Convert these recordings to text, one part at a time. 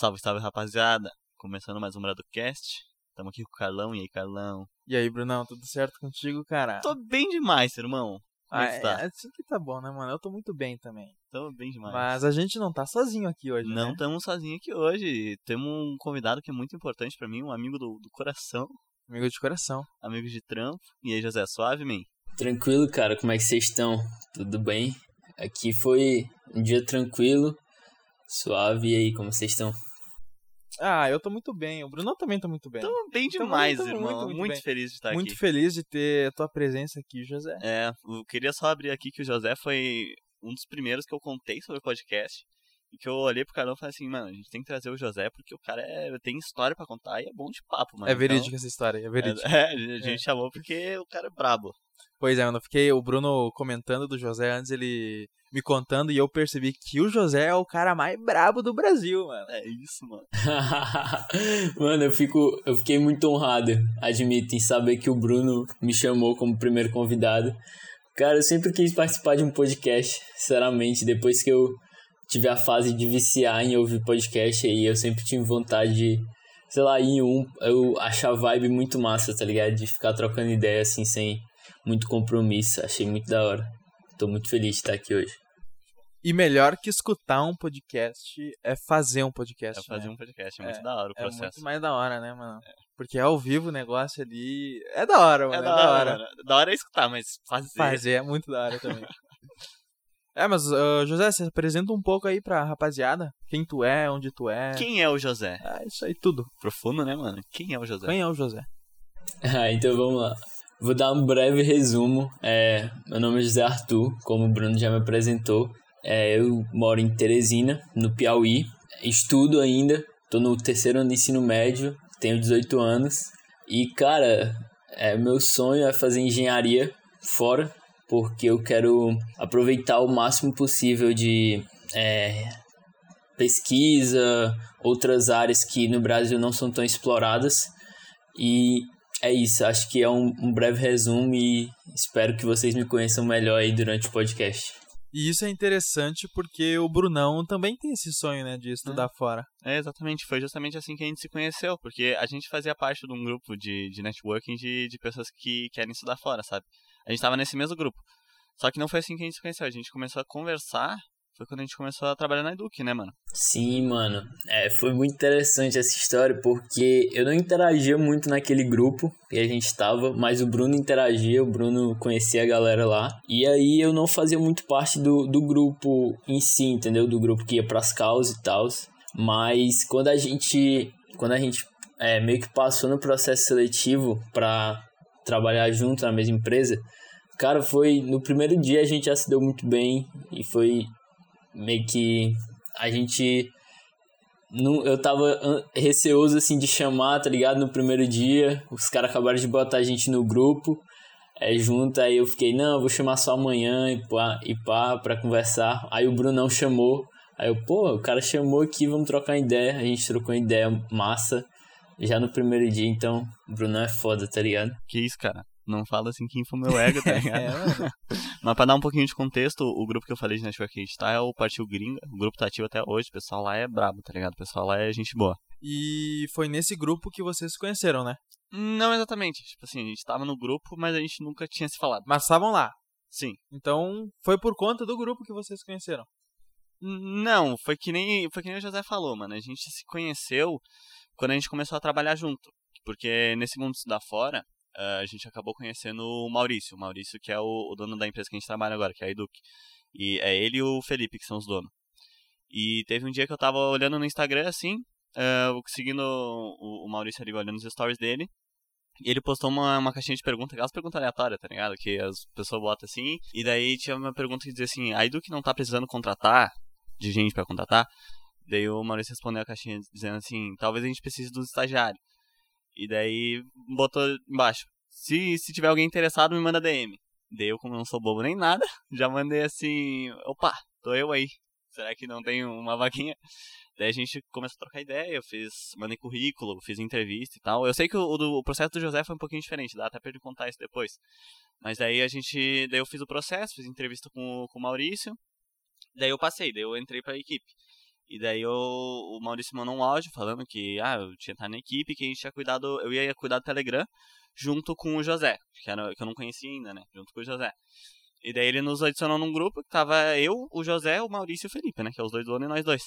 Salve, salve, rapaziada. Começando mais um Bradocast. Tamo aqui com o Carlão. E aí, Carlão? E aí, Brunão, tudo certo contigo, cara? Tô bem demais, irmão. Como ah, é que tá? é assim que tá bom, né, mano? Eu tô muito bem também. Tô bem demais. Mas a gente não tá sozinho aqui hoje, Não né? estamos sozinhos aqui hoje. Temos um convidado que é muito importante pra mim, um amigo do, do coração, Amigo de coração. amigo de trampo. E aí, José, suave, man? Tranquilo, cara, como é que vocês estão? Tudo bem? Aqui foi um dia tranquilo, suave, e aí, como vocês estão? Ah, eu tô muito bem. O Brunão também tá muito bem. Tamo bem Tamo demais, muito, irmão. muito, Muito, muito bem. feliz de estar muito aqui. feliz de ter a tua presença aqui, José. É, eu queria só abrir aqui que o José foi um dos primeiros que eu contei sobre o podcast. E que eu olhei pro Carlão e falei assim, mano, a gente tem que trazer o José porque o cara é, tem história pra contar e é bom de papo, mano. é verídica essa história, é Então, verídica. é, a gente chamou porque o cara é brabo. Pois é, mano, eu fiquei o Bruno comentando do José antes, ele me contando, e eu percebi que o José é o cara mais brabo do Brasil, mano. É isso, mano. Mano, eu, fico, eu fiquei muito honrado, admito, em saber que o Bruno me chamou como primeiro convidado. Cara, eu sempre quis participar de um podcast, sinceramente, depois que eu tive a fase de viciar em ouvir podcast aí, eu sempre tive vontade de, sei lá, ir em um, eu achar a vibe muito massa, tá ligado? De ficar trocando ideia assim, sem muito compromisso, achei muito da hora. Tô muito feliz de estar aqui hoje. E melhor que escutar um podcast é fazer um podcast. É fazer né? um podcast, é muito É, da hora o É processo. muito mais da hora, né, mano? Porque ao vivo o negócio ali. É da hora, mano. É da hora, mano. Da hora é escutar, mas fazer. Fazer é muito da hora também. é, mas, ah, José, você apresenta um pouco aí pra rapaziada. Quem tu é, onde tu é. Quem é o José? Ah, isso aí tudo. Profundo, né, mano? Quem é o José? Quem é o José? Ah, então vamos lá. Vou dar um breve resumo. É, meu nome é José Arthur, como o Bruno já me apresentou. É, eu moro em Teresina, no Piauí. Estudo ainda, tô no terceiro ano de ensino médio, tenho 18 anos. E, cara, é, meu sonho é fazer engenharia fora, porque eu quero aproveitar o máximo possível de é, pesquisa, outras áreas que no Brasil não são tão exploradas. E é isso, acho que é um, um breve resumo e espero que vocês me conheçam melhor aí durante o podcast. E isso é interessante porque o Brunão também tem esse sonho, né, de estudar fora. É, exatamente. Foi justamente assim que a gente se conheceu. Porque a gente fazia parte de um grupo de, de networking de, de pessoas que querem estudar fora, sabe? A gente tava nesse mesmo grupo. Só que não foi assim que a gente se conheceu. A gente começou a conversar. Foi quando a gente começou a trabalhar na Eduque, né, mano? Sim, mano, é, foi muito interessante essa história porque eu não interagia muito naquele grupo que a gente estava, mas o Bruno interagia, o Bruno conhecia a galera lá. E aí eu não fazia muito parte do, do grupo em si, entendeu? Do grupo que ia pras causas e tal. Mas quando a gente, quando a gente é, meio que passou no processo seletivo pra trabalhar junto na mesma empresa, cara, foi no primeiro dia a gente já se deu muito bem e foi meio que a gente não, eu tava receoso assim de chamar, tá ligado? No primeiro dia, os caras acabaram de botar a gente no grupo é, junto, aí eu fiquei, não, eu vou chamar só amanhã e pá, e pá pra conversar. Aí o Brunão chamou, aí eu, pô, o cara chamou aqui, vamos trocar ideia. A gente trocou ideia massa já no primeiro dia, então o Brunão é foda, tá ligado? Que isso, cara? Não fala assim que infla o meu ego, tá ligado? É, mano. Mas pra dar um pouquinho de contexto, o grupo que eu falei de network que a gente tá é o Partiu Gringa. O grupo tá ativo até hoje. O pessoal lá é brabo, tá ligado? O pessoal lá é gente boa. E foi nesse grupo que vocês se conheceram, né? Não exatamente. Tipo assim, a gente tava no grupo, mas a gente nunca tinha se falado. Mas estavam lá. Sim. Então, foi por conta do grupo que vocês se conheceram. Não, foi que nem foi que nem o José falou, mano. A gente se conheceu quando a gente começou a trabalhar junto. Porque nesse mundo estudar fora, eh, a gente acabou conhecendo o Maurício. O Maurício, que é o, o dono da empresa que a gente trabalha agora, que é a Eduque. E é ele e o Felipe que são os donos. E teve um dia que eu tava olhando no Instagram, assim, eu seguindo o, o Maurício ali, olhando os stories dele. E ele postou uma, uma caixinha de perguntas, aquelas perguntas aleatórias, tá ligado? Que as pessoas botam assim. E daí tinha uma pergunta que dizia assim: a Eduque não tá precisando contratar, de gente pra contratar. Daí o Maurício respondeu a caixinha dizendo assim: talvez a gente precise dos estagiários. E daí botou embaixo: se, se tiver alguém interessado, me manda DM. Daí eu, como não sou bobo nem nada, já mandei assim: opa, tô eu aí. Será que não tem uma vaquinha? Daí a gente começou a trocar ideia, eu fiz, mandei currículo, fiz entrevista e tal. Eu sei que o, o processo do José foi um pouquinho diferente, dá até pra ele contar isso depois. Mas daí a gente, daí eu fiz o processo, fiz entrevista com, com o Maurício, daí eu passei, daí eu entrei pra equipe. E daí o, o Maurício mandou um áudio falando que ah, eu tinha estado na equipe, que a gente tinha cuidado, eu ia cuidar do Telegram junto com o José, que, era, que eu não conhecia ainda, né? Junto com o José. E daí ele nos adicionou num grupo que tava eu, o José, o Maurício e o Felipe, né? Que é os dois donos e nós dois.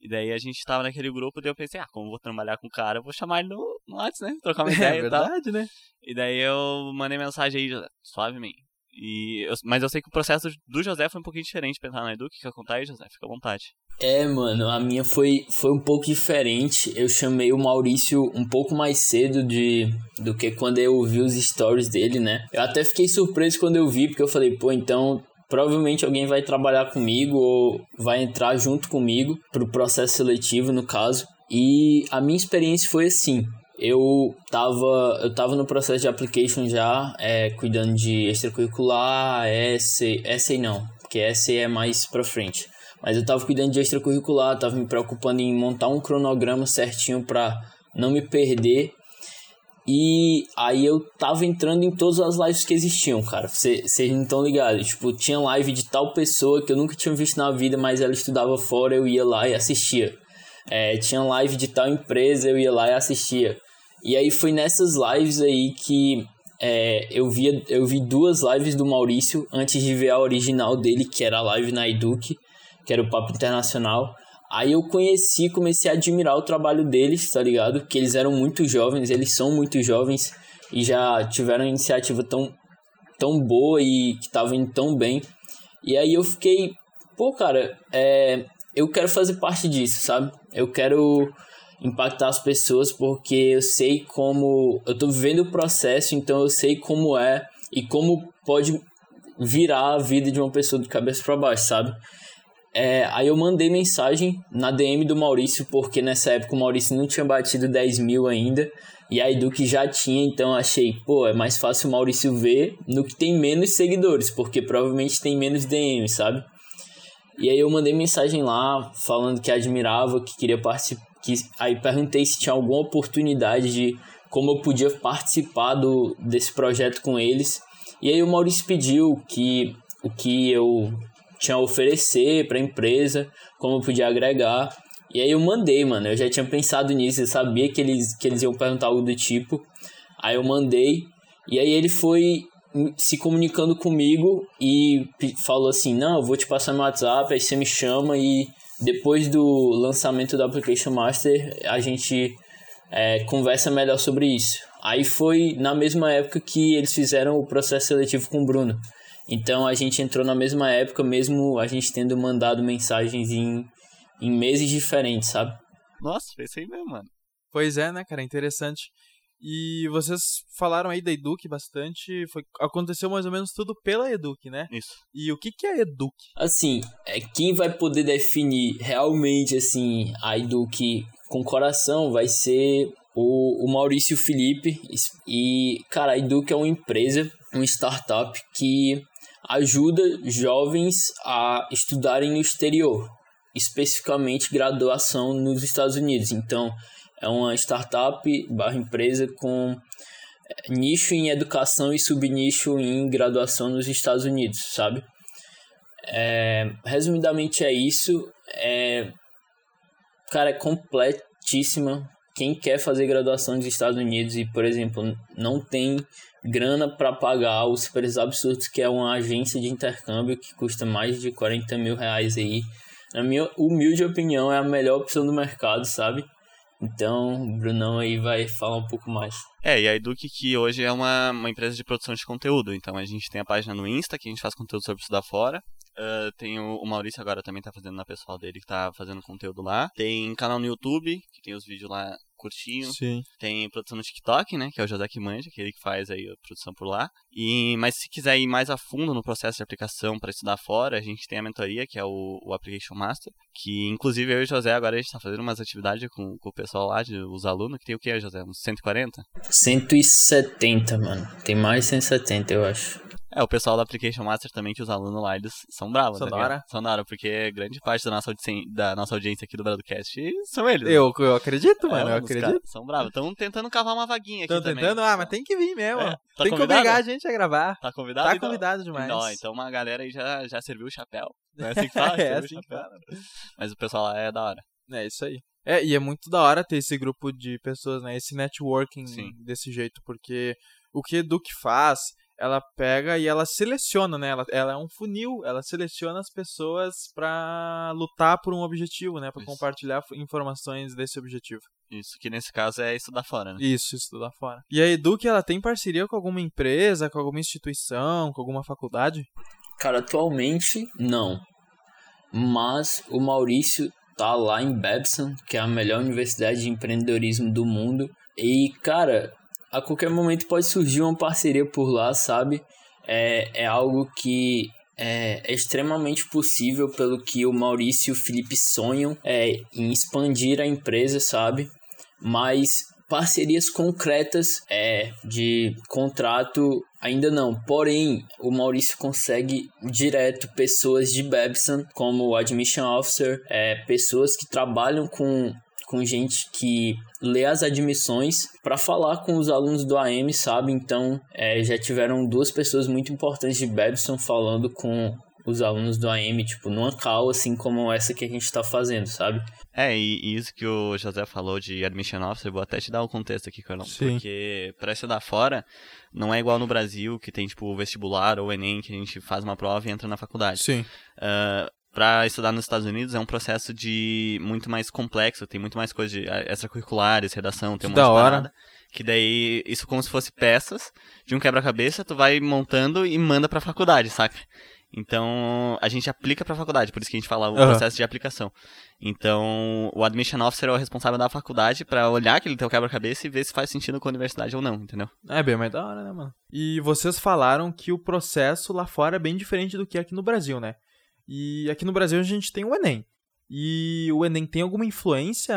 E daí a gente tava naquele grupo, daí eu pensei, ah, como eu vou trabalhar com o cara, eu vou chamar ele no, no WhatsApp, né? Trocar uma ideia é e tal. verdade, né? E daí eu mandei mensagem aí, José, suavemente. E eu- mas eu sei que o processo do José foi um pouquinho diferente pensar na Edu. O que quer contar aí, José? Fica à vontade. É, mano, a minha foi, foi um pouco diferente. Eu chamei o Maurício um pouco mais cedo de do que quando eu vi os stories dele, né? Eu até fiquei surpreso quando eu vi, porque eu falei, pô, então provavelmente alguém vai trabalhar comigo ou vai entrar junto comigo pro processo seletivo, no caso. E a minha experiência foi assim. Eu tava, eu tava no processo de application já, é, cuidando de extracurricular, essay, essay não, porque essay é mais pra frente. Mas eu tava cuidando de extracurricular, tava me preocupando em montar um cronograma certinho pra não me perder. E aí eu tava entrando em todas as lives que existiam, cara. Vocês não estão ligados. Tipo, tinha live de tal pessoa que eu nunca tinha visto na vida, mas ela estudava fora, eu ia lá e assistia. É, tinha live de tal empresa, eu ia lá e assistia. E aí foi nessas lives aí que é, eu, via, eu vi duas lives do Maurício antes de ver a original dele, que era a live na Eduque, que era o Papo Internacional. Aí eu conheci, comecei a admirar o trabalho deles, tá ligado? Que eles eram muito jovens, eles são muito jovens e já tiveram uma iniciativa tão, tão boa e que estavam indo tão bem. E aí eu fiquei, pô, cara, é, eu quero fazer parte disso, sabe? Eu quero impactar as pessoas porque eu sei como. Eu tô vivendo o processo, então eu sei como é e como pode virar a vida de uma pessoa de cabeça para baixo, sabe? É, aí eu mandei mensagem na DM do Maurício, porque nessa época o Maurício não tinha batido 10 mil ainda. E a Eduque já tinha, então achei, pô, é mais fácil o Maurício ver no que tem menos seguidores, porque provavelmente tem menos DM, sabe? E aí eu mandei mensagem lá, falando que admirava, que queria participar. Que, aí perguntei se tinha alguma oportunidade de como eu podia participar do, desse projeto com eles. E aí o Maurício pediu que o que eu tinha a oferecer para a empresa, como eu podia agregar. E aí eu mandei, mano. Eu já tinha pensado nisso, eu sabia que eles, que eles iam perguntar algo do tipo. Aí eu mandei. E aí ele foi se comunicando comigo e falou assim: Não, eu vou te passar no WhatsApp, aí você me chama e depois do lançamento do Application Master a gente é, conversa melhor sobre isso. Aí foi na mesma época que eles fizeram o processo seletivo com o Bruno. Então a gente entrou na mesma época, mesmo a gente tendo mandado mensagens em, em meses diferentes, sabe? Nossa, foi isso aí mesmo, mano. Pois é, né, cara? Interessante. E vocês falaram aí da Eduque bastante. Foi, aconteceu mais ou menos tudo pela Eduque, né? Isso. E o que, que é Eduque? Assim, é, quem vai poder definir realmente assim a Eduque com coração vai ser o, o Maurício Felipe. E, cara, a Eduque é uma empresa, uma startup que ajuda jovens a estudarem no exterior, especificamente graduação nos Estados Unidos. Então, é uma startup barra empresa com nicho em educação e subnicho em graduação nos Estados Unidos, sabe? É, resumidamente é isso. É, cara, é completíssima. Quem quer fazer graduação nos Estados Unidos e, por exemplo, não tem grana para pagar os preços absurdos que é uma agência de intercâmbio que custa mais de 40 mil reais aí. Na minha humilde opinião, é a melhor opção do mercado, sabe? Então, o Brunão aí vai falar um pouco mais. É, e a Eduque que hoje é uma, uma empresa de produção de conteúdo. Então a gente tem a página no Insta, que a gente faz conteúdo sobre estudar fora. Uh, tem o, o, Maurício agora também tá fazendo na pessoal dele, que tá fazendo conteúdo lá. Tem canal no YouTube, que tem os vídeos lá curtinho. Sim. Tem produção no TikTok, né? Que é o José que manja, que é ele que faz aí a produção por lá. E, mas se quiser ir mais a fundo no processo de aplicação para estudar fora, a gente tem a mentoria, que é o, o Application Master. Que inclusive eu e o José agora a gente tá fazendo umas atividades com, com o pessoal lá, de, os alunos, que tem o que, José? Uns 140? 170, mano. Tem mais 170, eu acho. É, o pessoal do Application Master também, que os alunos lá, eles são bravos, São da hora? São da hora, porque grande parte da nossa, audiência, da nossa audiência aqui do Broadcast são eles. né? Eu, eu acredito, É, mano. Eu acredito. São bravos. Estão tentando cavar uma vaguinha aqui Tô também. tentando, ah, mas tem que vir mesmo. É, tá tem que convidado? obrigar a gente a gravar. Tá convidado? Tá então? convidado demais. Não, então uma galera aí já, já serviu o chapéu. Não é assim que fala? É assim que fala. Mas o pessoal lá é da hora. É isso aí. É, e é muito da hora ter esse grupo de pessoas, né? Esse networking Sim. desse jeito, porque o que Duke faz, ela pega e ela seleciona, né? Ela, ela é um funil, ela seleciona as pessoas pra lutar por um objetivo, né? Pra Isso. compartilhar informações desse objetivo. Isso, que nesse caso é estudar fora, né? Isso, isso lá fora. E a Eduque, ela tem parceria com alguma empresa, com alguma instituição, com alguma faculdade? Cara, atualmente não. Mas o Maurício tá lá em Babson, que é a melhor universidade de empreendedorismo do mundo. E, cara, a qualquer momento pode surgir uma parceria por lá, sabe? É, é algo que é, é extremamente possível pelo que o Maurício e o Felipe sonham é, em expandir a empresa, sabe? Mas parcerias concretas é, de contrato ainda não. Porém, o Maurício consegue direto pessoas de Babson, como o Admission Officer, é, pessoas que trabalham com, com gente que lê as admissões para falar com os alunos do AM, sabe? Então, é, já tiveram duas pessoas muito importantes de Babson falando com os alunos do AM, tipo, numa call assim como essa que a gente tá fazendo, sabe? É, e, isso que o José falou de admission officer, eu vou até te dar o contexto aqui, Carlão. Sim. Porque pra estudar fora, não é igual no Brasil, que tem tipo o vestibular ou o Enem, que a gente faz uma prova e entra na faculdade. Sim. Uh, para estudar nos Estados Unidos é um processo de muito mais complexo, tem muito mais coisas de eh, extracurriculares, redação, tem um monte da hora. parada. Que daí, isso como se fosse peças de um quebra-cabeça, tu vai montando e manda pra faculdade, saca? Então, a gente aplica pra faculdade, por isso que a gente fala o Aham. processo de aplicação. Então, o admission officer é o responsável da faculdade pra olhar aquele teu quebra-cabeça e ver se faz sentido com a universidade ou não, entendeu? É bem mais da hora, né, mano? E vocês falaram que o processo lá fora é bem diferente do que aqui no Brasil, né? E aqui no Brasil a gente tem o Enem. E o Enem tem alguma influência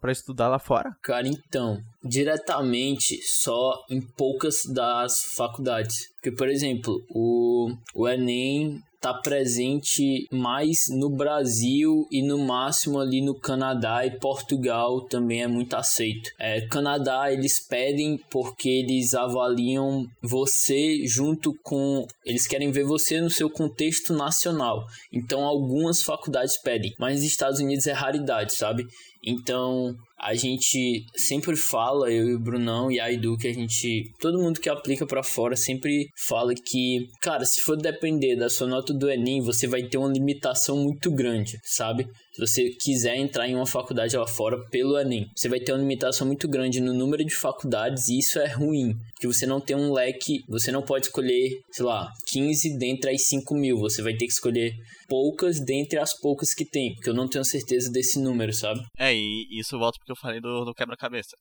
pra estudar lá fora? Cara, então, diretamente só em poucas das faculdades. Porque, por exemplo, o, o Enem tá presente mais no Brasil e no máximo ali no Canadá e Portugal também é muito aceito. É, Canadá eles pedem porque eles avaliam você junto com eles querem ver você no seu contexto nacional. Então algumas faculdades pedem, mas nos Estados Unidos é raridade, sabe? Então, a gente sempre fala, eu e o Brunão e a Edu, que a gente. Todo mundo que aplica pra fora sempre fala que, cara, se for depender da sua nota do Enem, você vai ter uma limitação muito grande, sabe? Se você quiser entrar em uma faculdade lá fora pelo Enem, você vai ter uma limitação muito grande no número de faculdades e isso é ruim. Porque você não tem um leque, você não pode escolher, sei lá, 15 dentre as 5 mil. Você vai ter que escolher poucas dentre as poucas que tem, porque eu não tenho certeza desse número, sabe? É, e isso volta porque eu falei do, do quebra-cabeça.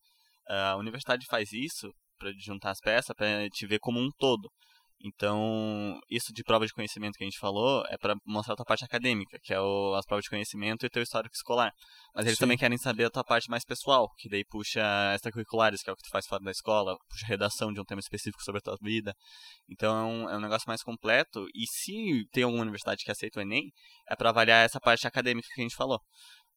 A universidade faz isso pra juntar as peças, pra te ver como um todo. Então, isso de prova de conhecimento que a gente falou é pra mostrar a tua parte acadêmica, que é o, as provas de conhecimento e o teu histórico escolar. Mas eles Sim. também querem saber a tua parte mais pessoal, que daí puxa extracurriculares, que é o que tu faz fora da escola, puxa redação de um tema específico sobre a tua vida. Então é um, é um negócio mais completo. E se tem alguma universidade que aceita o Enem, é pra avaliar essa parte acadêmica que a gente falou.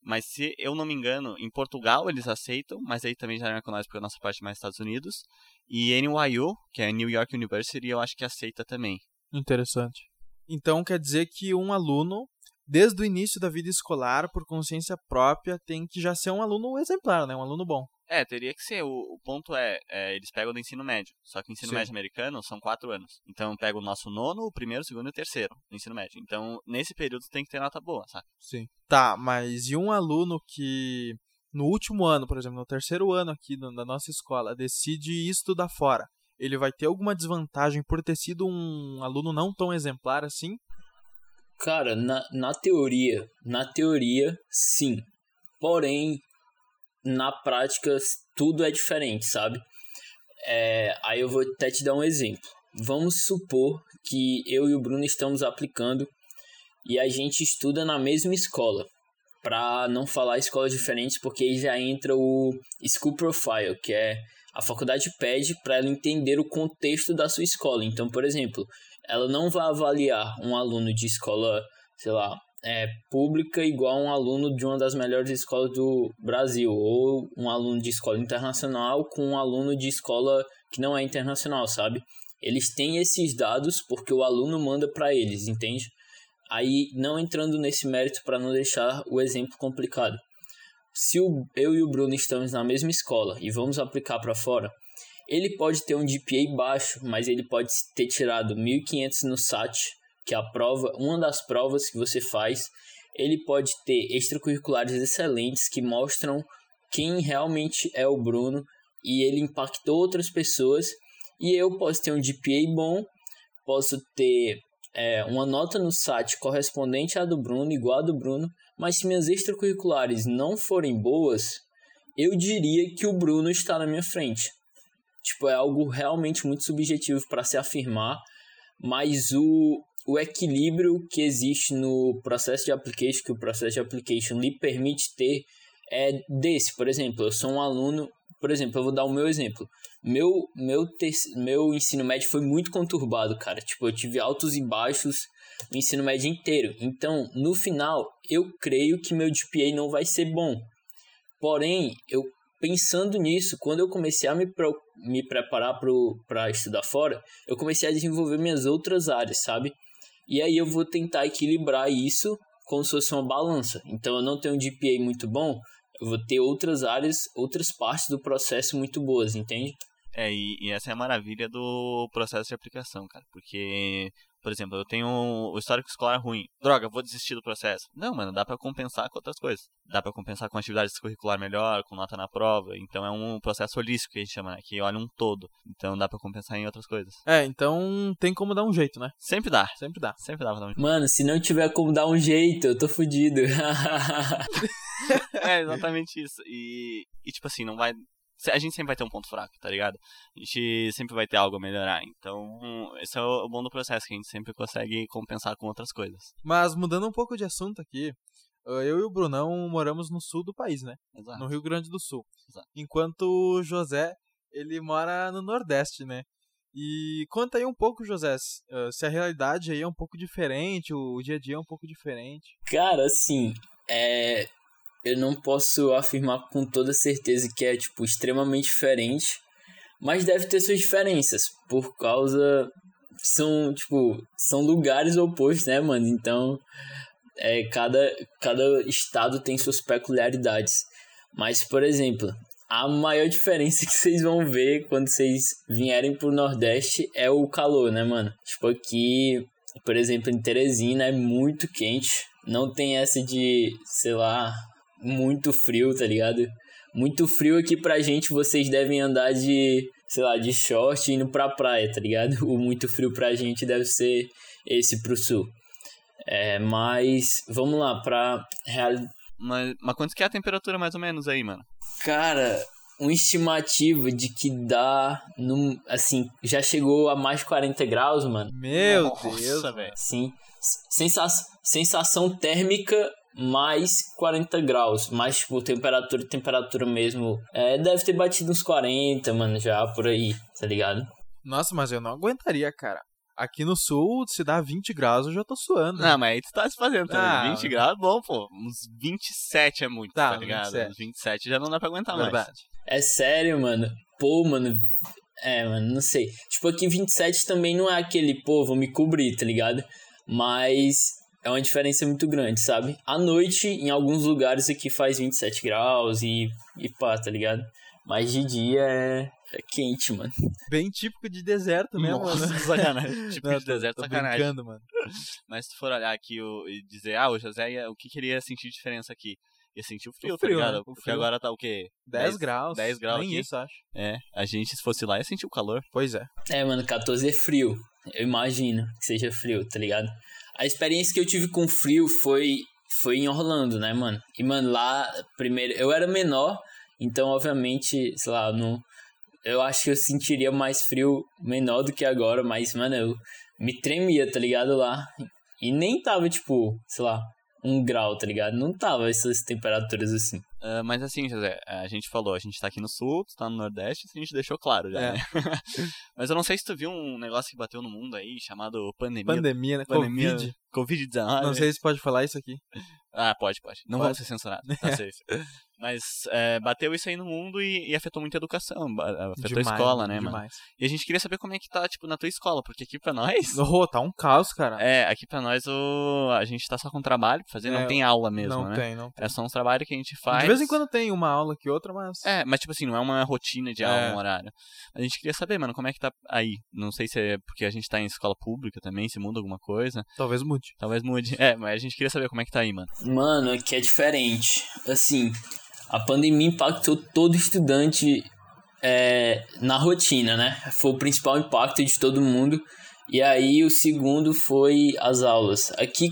Mas se eu não me engano, em Portugal eles aceitam, mas aí também já não é com nós porque a nossa parte é mais Estados Unidos. E NYU, que é New York University, eu acho que aceita também. Interessante. Então quer dizer que um aluno, desde o início da vida escolar, por consciência própria, tem que já ser um aluno exemplar, né? Um aluno bom. É, teria que ser. O, o ponto é, é, eles pegam do ensino médio. Só que o ensino Sim. médio americano são quatro anos. Então pega o nosso nono, o primeiro, o segundo e o terceiro do ensino médio. Então, nesse período tem que ter nota boa, sabe? Sim. Tá, mas e um aluno que no último ano, por exemplo, no terceiro ano aqui no- da nossa escola, decide estudar fora? Ele vai ter alguma desvantagem por ter sido um aluno não tão exemplar assim? Cara, na, na teoria, na teoria, sim. Porém, na prática, tudo é diferente, sabe? É, aí eu vou até te dar um exemplo. Vamos supor que eu e o Bruno estamos aplicando e a gente estuda na mesma escola. Para não falar escolas diferentes, porque aí já entra o School Profile, que é a faculdade pede para ela entender o contexto da sua escola. Então, por exemplo, ela não vai avaliar um aluno de escola, sei lá, é, pública igual um aluno de uma das melhores escolas do Brasil, ou um aluno de escola internacional com um aluno de escola que não é internacional, sabe? Eles têm esses dados porque o aluno manda para eles, entende? Aí, não entrando nesse mérito para não deixar o exemplo complicado. se o, eu e o Bruno estamos na mesma escola e vamos aplicar para fora, ele pode ter um GPA baixo, mas ele pode ter tirado 1500 no SAT, que é a prova, uma das provas que você faz. Ele pode ter extracurriculares excelentes que mostram quem realmente é o Bruno e ele impactou outras pessoas. E eu posso ter um GPA bom, posso ter é, uma nota no SAT correspondente à do Bruno, igual a do Bruno, mas se minhas extracurriculares não forem boas, eu diria que o Bruno está na minha frente. Tipo, é algo realmente muito subjetivo para se afirmar, mas o, o equilíbrio que existe no processo de application, que o processo de application lhe permite ter, é desse. Por exemplo, eu sou um aluno, por exemplo, eu vou dar o meu exemplo. Meu, meu, meu ensino médio foi muito conturbado, cara. Tipo, eu tive altos e baixos no ensino médio inteiro. Então, no final, eu creio que meu GPA não vai ser bom. Porém, eu pensando nisso, quando eu comecei a me, pro, me preparar para estudar fora, eu comecei a desenvolver minhas outras áreas, sabe? E aí eu vou tentar equilibrar isso como se fosse uma balança. Então eu não tenho um GPA muito bom, eu vou ter outras áreas, outras partes do processo muito boas, entende? É, e, e essa é a maravilha do processo de aplicação, cara. Porque por exemplo, eu tenho o histórico escolar ruim. Droga, vou desistir do processo. Não, mano, dá para compensar com outras coisas. Dá para compensar com atividade curricular melhor, com nota na prova. Então é um processo holístico que a gente chama, né? Que olha um todo. Então dá para compensar em outras coisas. É, então tem como dar um jeito, né? Sempre dá. Sempre dá. Sempre dá pra dar um jeito. Mano, se não tiver como dar um jeito, eu tô fudido. é, exatamente isso. E, e tipo assim, não vai a gente sempre vai ter um ponto fraco, tá ligado? A gente sempre vai ter algo a melhorar. Então, esse é o bom do processo, que a gente sempre consegue compensar com outras coisas. Mas mudando um pouco de assunto aqui, eu e o Brunão moramos no sul do país, né? Exato. No Rio Grande do Sul. Exato. Enquanto o José, ele mora no Nordeste, né? E conta aí um pouco, José, se a realidade aí é um pouco diferente, o dia a dia é um pouco diferente. Cara, assim, é, eu não posso afirmar com toda certeza que é, tipo, extremamente diferente, mas deve ter suas diferenças, por causa. São, tipo, são lugares opostos, né, mano? Então, é, cada, cada estado tem suas peculiaridades. Mas, por exemplo, a maior diferença que vocês vão ver quando vocês vierem pro Nordeste é o calor, né, mano? Tipo, aqui, por exemplo, em Teresina é muito quente. Não tem essa de, sei lá, muito frio, tá ligado? Muito frio aqui pra gente, vocês devem andar de, sei lá, de short indo pra praia, tá ligado? O muito frio pra gente deve ser esse pro sul. É, mas vamos lá, pra real... Mas, mas quanto que é a temperatura mais ou menos aí, mano? Cara, uma estimativa de que dá, num, assim, já chegou a mais de 40 graus, mano. Meu Nossa, Deus, velho. Sim. Sensação, sensação térmica mais 40 graus, mais tipo temperatura, temperatura mesmo. É, deve ter batido uns 40, mano, já por aí, tá ligado? Nossa, mas eu não aguentaria, cara. Aqui no sul, se dá 20 graus, eu já tô suando. Não, mas aí tu tá se fazendo também. Ah, 20 graus é bom, pô. Uns 27 é muito, Tá, tá, ligado? 27. Uns 27 já não dá pra aguentar mais. Verdade. É sério, mano. Pô, mano. É, mano, não sei. Tipo, aqui 27 também não é aquele, pô, vou me cobrir, tá ligado? Mas é uma diferença muito grande, sabe? À noite, em alguns lugares aqui faz 27 graus e, e pá, tá ligado? Mas de dia é, é quente, mano. Bem típico de deserto mesmo, Nossa, né? sacanagem. Tipo Não, de deserto, tô sacanagem. brincando, mano. Mas se tu for olhar aqui o, e dizer, ah, o José, ia, o que que ele ia sentir diferença aqui? Ia sentir o frio, O frio, tá né? ligado? O Porque agora tá o quê? 10 graus. 10 graus Nem aqui. isso, acho. É, a gente, se fosse lá, ia sentir o calor. Pois é. É, mano, 14 é frio. Eu imagino que seja frio, tá ligado? A experiência que eu tive com frio foi, foi em Orlando, né, mano? E, mano, lá, primeiro, eu era menor, então, obviamente, sei lá, não. Eu acho que eu sentiria mais frio menor do que agora, mas, mano, eu me tremia, tá ligado? Lá. E nem tava, tipo, sei lá, um grau, tá ligado? Não tava essas temperaturas assim. Ah, mas assim, José, a gente falou, a gente tá aqui no sul, tu tá no nordeste, a gente deixou claro já, É. né? mas eu não sei se tu viu um negócio que bateu no mundo aí, chamado pandemia. Pandemia, né? pandemia Covid. Covid-19. Não sei se pode falar isso aqui. Ah, pode, pode. Não Pode. vamos ser censurados, tá safe. Mas é, bateu isso aí no mundo e, e afetou muito a educação, afetou Demais, a escola, né, mano? demais. E a gente queria saber como é que tá, tipo, na tua escola, porque aqui pra nós. Oh, tá um caos, cara. É, aqui pra nós o... a gente tá só com trabalho pra fazer, É, não tem aula mesmo, não né? tem, não tem. É só uns trabalhos que a gente faz. De vez em quando tem uma aula que outra, mas. É, mas tipo assim, não é uma rotina de aula, É. um horário. A gente queria saber, mano, como é que tá aí. Não sei se é porque a gente tá em escola pública também, se muda alguma coisa. Talvez mude. Talvez mude. É, mas a gente queria saber como é que tá aí, mano. Mano, aqui é diferente. Assim, a pandemia impactou todo estudante é, na rotina, né? Foi o principal impacto de todo mundo. E aí o segundo foi as aulas. Aqui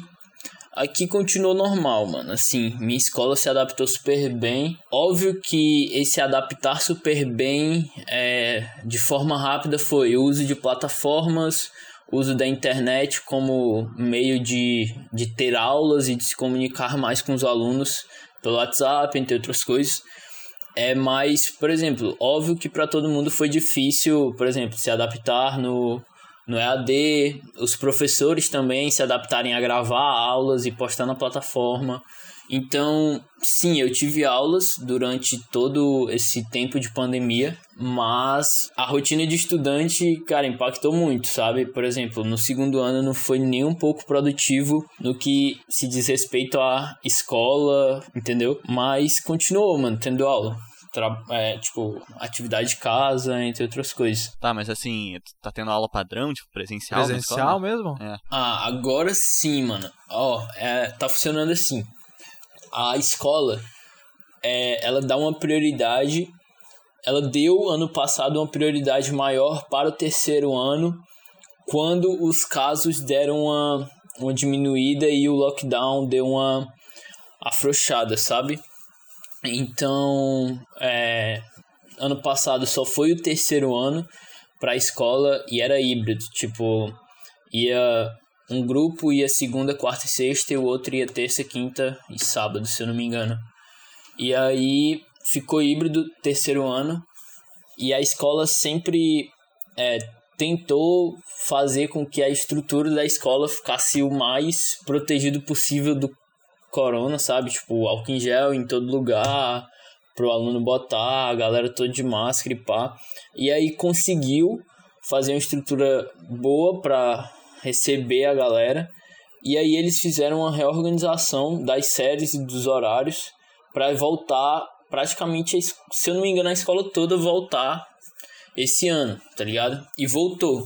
aqui continuou normal, mano. Assim, minha escola se adaptou super bem. Óbvio que esse adaptar super bem é, de forma rápida foi o uso de plataformas, uso da internet como meio de, de ter aulas e de se comunicar mais com os alunos pelo WhatsApp, entre outras coisas. É mais, por exemplo, óbvio que para todo mundo foi difícil, por exemplo, se adaptar no, no EAD, os professores também se adaptarem a gravar aulas e postar na plataforma. Então, sim, eu tive aulas durante todo esse tempo de pandemia, mas a rotina de estudante, cara, impactou muito, sabe? Por exemplo, no segundo ano não foi nem um pouco produtivo no que se diz respeito à escola, entendeu? Mas continuou, mano, tendo aula. Tra é, tipo, atividade de casa, entre outras coisas. Tá, mas assim, tá tendo aula padrão, tipo, presencial? Presencial mesmo? Ah, agora sim, mano. Ó, é, tá funcionando assim. A escola, é, ela dá uma prioridade. Ela deu ano passado uma prioridade maior para o terceiro ano, quando os casos deram uma, uma diminuída e o lockdown deu uma afrouxada, sabe? Então, é, ano passado só foi o terceiro ano para a escola e era híbrido, tipo, ia um grupo ia segunda, quarta e sexta e o outro ia terça, quinta e sábado, se eu não me engano. E aí ficou híbrido terceiro ano e a escola sempre é, tentou fazer com que a estrutura da escola ficasse o mais protegido possível do corona, sabe? Tipo, álcool em gel em todo lugar, pro aluno botar, a galera toda de máscara e pá. E aí conseguiu fazer uma estrutura boa para receber a galera. E aí eles fizeram uma reorganização das séries e dos horários para voltar praticamente, se eu não me engano, a escola toda voltar esse ano, tá ligado? E voltou.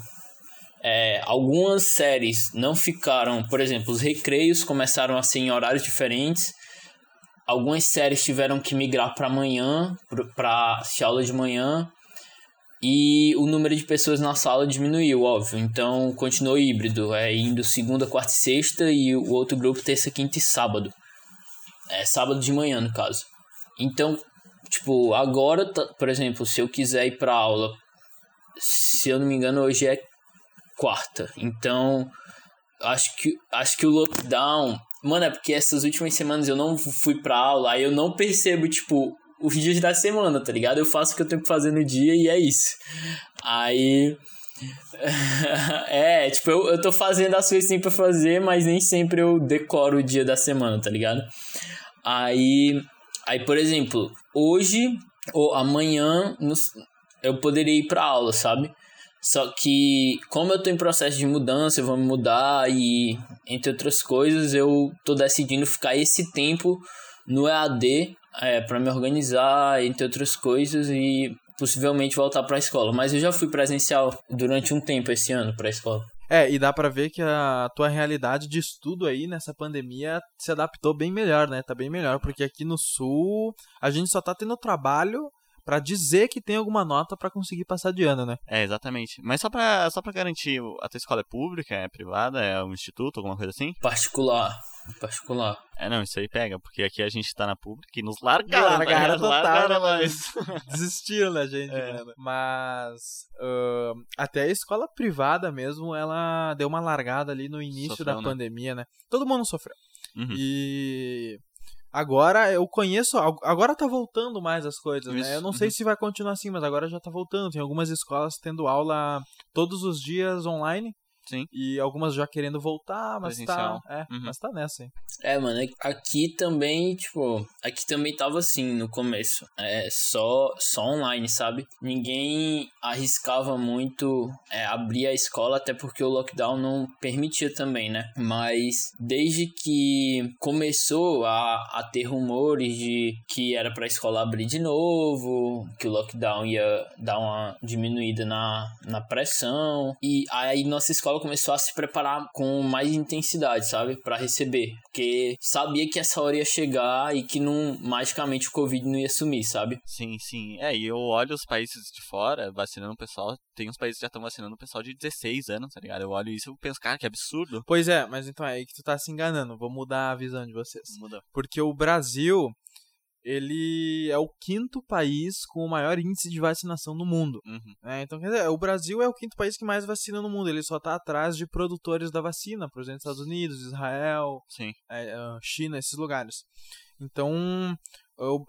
É, algumas séries não ficaram, por exemplo, os recreios começaram a ser em horários diferentes. Algumas séries tiveram que migrar para amanhã, para aula de manhã. E o número de pessoas na sala diminuiu, óbvio. Então continuou híbrido, é indo segunda, quarta e sexta e o outro grupo terça, quinta e sábado. É sábado de manhã, no caso. Então, tipo, agora, tá- por exemplo, se eu quiser ir pra aula, se eu não me engano, hoje é quarta. Então, acho que, acho que o lockdown. Mano, é porque essas últimas semanas eu não fui pra aula, aí eu não percebo, tipo, os dias da semana, tá ligado? Eu faço o que eu tenho que fazer no dia e é isso. Aí. é, tipo, eu, eu tô fazendo as coisas que tem pra fazer, mas nem sempre eu decoro o dia da semana, tá ligado? Aí. Aí, por exemplo, hoje ou amanhã eu poderia ir pra aula, sabe? Só que, como eu tô em processo de mudança, eu vou me mudar e, entre outras coisas, eu tô decidindo ficar esse tempo no EAD é, para me organizar, entre outras coisas, e possivelmente voltar pra escola. Mas eu já fui presencial durante um tempo esse ano pra escola. É, e dá pra ver que a tua realidade de estudo aí nessa pandemia se adaptou bem melhor, né? Tá bem melhor, porque aqui no sul a gente só tá tendo trabalho pra dizer que tem alguma nota pra conseguir passar de ano, né? É, exatamente. Mas só pra, só pra garantir, a tua escola é pública, é privada, é um instituto, alguma coisa assim? Particular. Particular. É, não, isso aí pega, porque aqui a gente tá na pública e nos largaram, Largaram total, largaram né, nós. Desistiram da gente, É. né? Mas ahn, até a escola privada mesmo, ela deu uma largada ali no início Sofreu, da né? pandemia, né? Todo mundo sofreu. Uhum. E agora eu conheço, agora tá voltando mais as coisas, Isso, né? Eu não sei uhum. se vai continuar assim, mas agora já tá voltando. Tem algumas escolas tendo aula todos os dias online. Sim. E algumas já querendo voltar, mas Presencial. tá. É, Uhum. mas tá nessa aí. É, mano, aqui também, tipo, aqui também tava assim no começo. É só, só online, sabe? Ninguém arriscava muito é, abrir a escola, até porque o lockdown não permitia também, né? Mas desde que começou a, a ter rumores de que era pra escola abrir de novo, que o lockdown ia dar uma diminuída na, na pressão, e aí nossa escola começou a se preparar com mais intensidade, sabe? Pra receber. Porque sabia que essa hora ia chegar e que não, magicamente o Covid não ia sumir, sabe? Sim, sim. É, e eu olho os países de fora vacinando o pessoal. Tem uns países que já estão vacinando o pessoal de 16 anos, tá ligado? Eu olho isso e penso, cara, que absurdo. Pois é, mas então é aí que tu tá se enganando. Vou mudar a visão de vocês. Muda. Porque o Brasil, ele é o quinto país com o maior índice de vacinação no mundo. Uhum. né? então, quer dizer, o Brasil é o quinto país que mais vacina no mundo. Ele só tá atrás de produtores da vacina, por exemplo, Estados Unidos, Israel, é, ah, China, esses lugares. Então,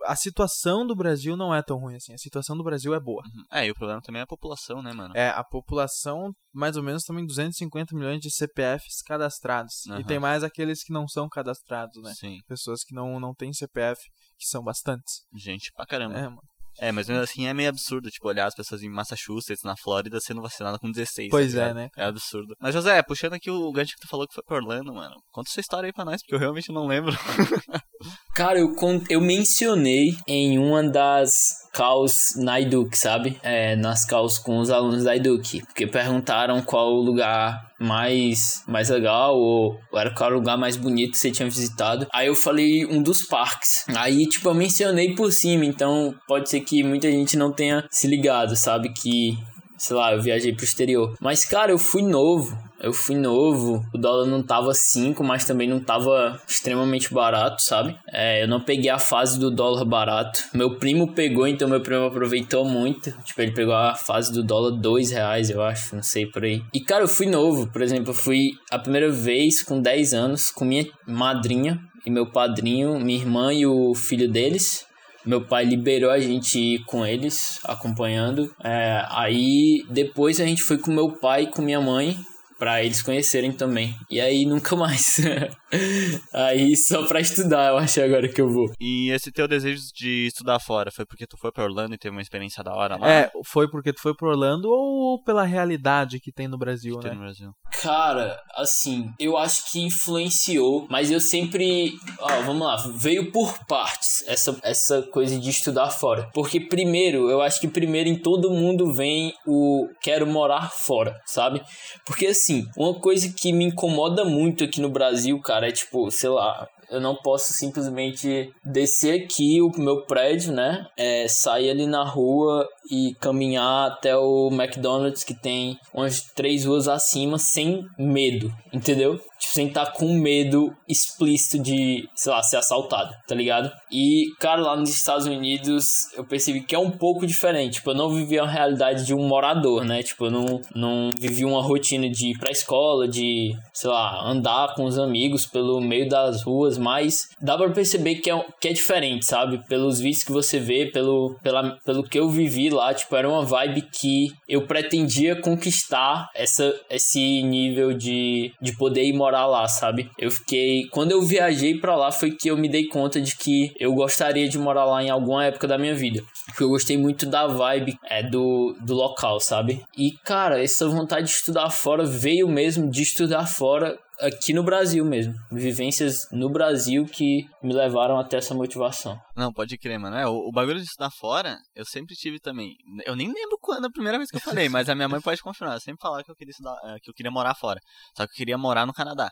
a situação do Brasil não é tão ruim assim. A situação do Brasil é boa. Uhum. É, e o problema também é a população, né, mano? É, a população, mais ou menos, também 250 milhões de CPFs cadastrados. E Aham. tem mais aqueles que não são cadastrados, né? Sim. Pessoas que não, não têm CPF, que são bastantes. Gente pra caramba. É, mano. É, mas mesmo assim é meio absurdo, tipo, olhar as pessoas em Massachusetts, na Flórida, sendo vacinadas com 16. Pois tá é, né, É absurdo. Mas, José, puxando aqui o gancho que tu falou que foi pra Orlando, mano. Conta sua história aí pra nós, porque eu realmente não lembro. Cara, eu, eu mencionei em uma das calls na Educ, sabe? É, nas calls com os alunos da Educ. Porque perguntaram qual o lugar mais, mais legal ou era qual o lugar mais bonito que você tinha visitado. Aí eu falei um dos parques. Aí, tipo, eu mencionei por cima. Então, pode ser que muita gente não tenha se ligado, sabe? Que sei lá, eu viajei pro exterior. Mas, cara, eu fui novo. Eu fui novo. O dólar não tava 5, mas também não tava extremamente barato, sabe? É, eu não peguei a fase do dólar barato. Meu primo pegou, então meu primo aproveitou muito. Tipo, ele pegou a fase do dólar 2 reais, eu acho, não sei por aí. E, cara, eu fui novo. Por exemplo, eu fui a primeira vez com 10 anos com minha madrinha e meu padrinho, minha irmã e o filho deles. Meu pai liberou a gente ir com eles, acompanhando. É, aí depois a gente foi com meu pai e com minha mãe, pra eles conhecerem também. E aí nunca mais. aí só pra estudar, eu acho agora que eu vou. E esse teu desejo de estudar fora foi porque tu foi pra Orlando e teve uma experiência da hora lá? É, foi porque tu foi pro Orlando ou pela realidade que tem no Brasil, que tem né? no Brasil. Cara, assim, eu acho que influenciou, mas eu sempre. Ó, vamos lá, veio por partes essa, essa coisa de estudar fora. Porque primeiro, eu acho que primeiro em todo mundo vem o quero morar fora, sabe? Porque assim, uma coisa que me incomoda muito aqui no Brasil, cara, é tipo, sei lá. Eu não posso simplesmente descer aqui o meu prédio, né? É, sair ali na rua e caminhar até o McDonald's que tem umas três ruas acima sem medo, entendeu? Tipo, sem estar com medo explícito de, sei lá, ser assaltado, tá ligado? E, cara, lá nos Estados Unidos eu percebi que é um pouco diferente. Tipo, eu não vivi a realidade de um morador, né? Tipo, eu não, não vivi uma rotina de ir pra escola, de, sei lá, andar com os amigos pelo meio das ruas, mas dá pra perceber que é, que é diferente, sabe? Pelos vídeos que você vê, pelo, pela, pelo que eu vivi lá, tipo, era uma vibe que eu pretendia conquistar essa, esse nível de, de poder ir morar lá, sabe? Eu fiquei. Quando eu viajei pra lá, foi que eu me dei conta de que eu gostaria de morar lá em alguma época da minha vida. Porque eu gostei muito da vibe é, do, do local, sabe? E, cara, essa vontade de estudar fora veio mesmo de estudar fora aqui no Brasil mesmo. Vivências no Brasil que me levaram até essa motivação. Não, pode crer, mano. É, o, o bagulho de estudar fora, eu sempre tive também. Eu nem lembro quando a primeira vez que eu falei, mas a minha mãe pode confirmar. Eu sempre falava que eu queria estudar, eh, que eu queria morar fora. Só que eu queria morar no Canadá.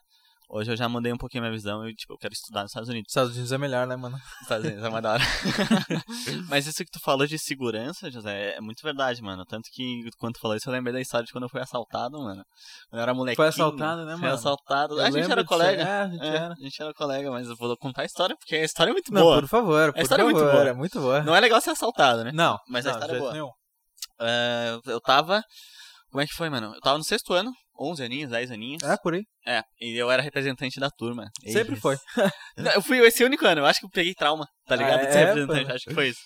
Hoje eu já mudei um pouquinho a minha visão e, tipo, eu quero estudar nos Estados Unidos. Estados Unidos é melhor, né, mano? Estados Unidos é mais da hora. Mas isso que tu falou de segurança, José, é muito verdade, mano. Tanto que quando tu falou isso, eu lembrei da história de quando eu fui assaltado, mano. Quando eu era moleque. Foi assaltado, né, mano? assaltado. Eu a gente era colega. É, a gente É, era. a gente era colega, mas eu vou contar a história porque a história é muito Não, boa. por favor, por história é favor, muito boa. é muito boa. Não é legal ser assaltado, né? Não, Mas a não, história é boa. É, eu tava. Como é que foi, mano? Eu tava no sexto ano, 11 aninhos, 10 aninhos. É, por aí. É, e eu era representante da turma. Sempre Eis. foi. Não, eu fui esse único ano, eu acho que eu peguei trauma, tá ligado? Ah, de ser é, representante, pô. acho que foi isso.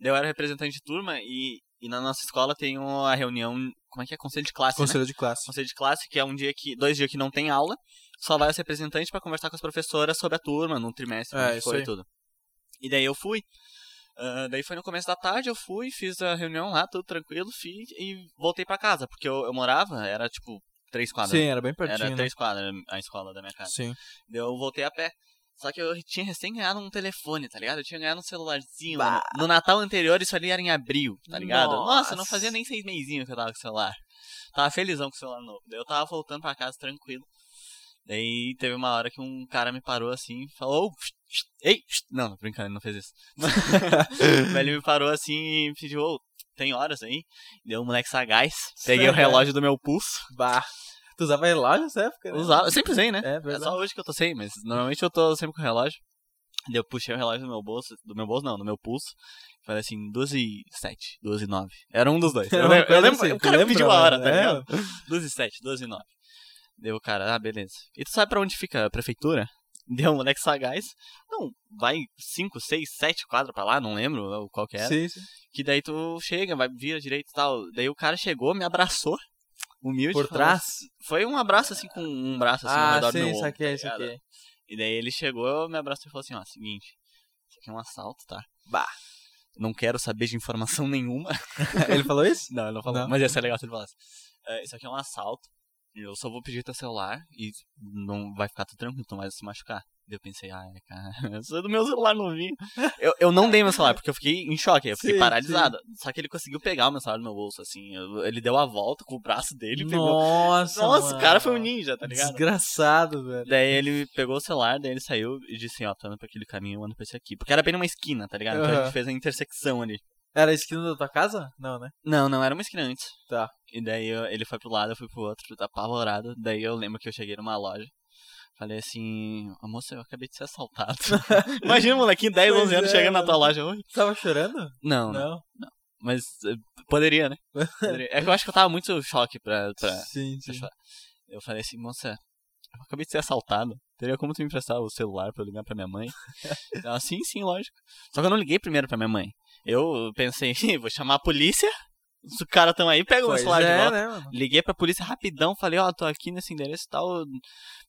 Eu era representante de turma e E na nossa escola tem uma reunião, como é que é? Conselho de classe, né? Conselho de classe. Conselho de classe, que é um dia que, dois dias que não tem aula, só vai os representantes pra conversar com as professoras sobre a turma, no trimestre, É, foi aí. e tudo. E daí eu fui. ah, daí foi no começo da tarde, eu fui, fiz a reunião lá, tudo tranquilo, fiz e voltei pra casa, porque eu, eu morava, era tipo três quadras. Sim, era bem pertinho, era né? três quadras a escola da minha casa. Sim. Daí eu voltei a pé. Só que eu tinha recém ganhado um telefone, tá ligado? Eu tinha ganhado um celularzinho. Bah. No Natal anterior, isso ali era em abril, tá ligado? Nossa, Nossa. não fazia nem seis meizinhos que eu tava com o celular. Tava felizão com o celular novo. Daí eu tava voltando pra casa tranquilo. Daí teve uma hora que um cara me parou assim e falou: "Ô, Ei! Não, não, brincando, ele não fez isso. Mas ele me parou assim e pediu: Ô, tem horas aí? Deu um moleque sagaz. Peguei o Sério? relógio do meu pulso. Bah. Tu usava relógio nessa época, né? Usava, eu sempre usei, né? É É só hoje que eu tô sem, mas normalmente eu tô sempre com o relógio. Daí eu puxei o relógio do meu bolso, do meu bolso não, do meu pulso. Falei assim, 12 e 7, 12 e 9. Era um dos dois. Eu lembro, eu lembro assim, o cara lembra, pediu a hora, né? tá É. ligado? 12 e 7, 12 e 9. Deu o cara, ah, beleza. E tu sabe pra onde fica a prefeitura? Deu um moleque sagaz. Não, vai 5, 6, 7 quadros pra lá, não lembro qual que era. Sim, sim. Que daí tu chega, vai vira direito e tal. Daí o cara chegou, me abraçou. Humilde. Por trás? assim- Foi um abraço assim com um braço assim Ah, redor do meu sim, ombro, saquei, tá saquei. E daí ele chegou, me abraçou e falou assim, ó, seguinte, isso aqui é um assalto, tá? Bah. Não quero saber de informação nenhuma. Ele falou isso? Não, ele não falou. Não? Mas ia ser legal se ele falasse. É, isso aqui é um assalto. Eu só vou pedir teu celular e não vai ficar tudo tranquilo, tu não vai se machucar. Daí eu pensei, ai, cara, eu sou do meu celular novinho. eu, eu não dei meu celular, porque eu fiquei em choque, eu fiquei Sim, paralisado. Só que ele conseguiu pegar o meu celular do meu bolso, assim. eu- ele deu a volta com o braço dele e pegou. Nossa, Nossa, mano. o cara foi um ninja, tá ligado? Desgraçado, velho. Daí ele pegou o celular, daí ele saiu e disse, ó, tô indo pra aquele caminho, eu ando pra esse aqui. Porque era bem numa esquina, tá ligado? Então a gente fez a intersecção ali. Era a esquina da tua casa? Não, né? Não, não, era uma esquina antes. Tá. E daí eu- ele foi pro lado, eu fui pro outro, apavorado. Daí eu lembro que eu cheguei numa loja. Falei assim, "Ô, moça, eu acabei de ser assaltado. Imagina molequinho, 10, Pois 11 anos, é, chegando na tua loja. Oi? Tava chorando? Não, não, Não. mas eh, poderia, né? Poderia. É que eu acho que eu tava muito choque pra, pra, Sim, pra sim. chorar. Eu falei assim, moça, eu acabei de ser assaltado. Teria como tu me emprestar o celular pra eu ligar pra minha mãe? Ela, sim, sim, lógico. Só que eu não liguei primeiro pra minha mãe. Eu pensei, vou chamar a polícia. Os caras tão aí, pega o meu celular de é, volta. né, mano? Liguei pra polícia rapidão, falei, ó, tô aqui nesse endereço e tal,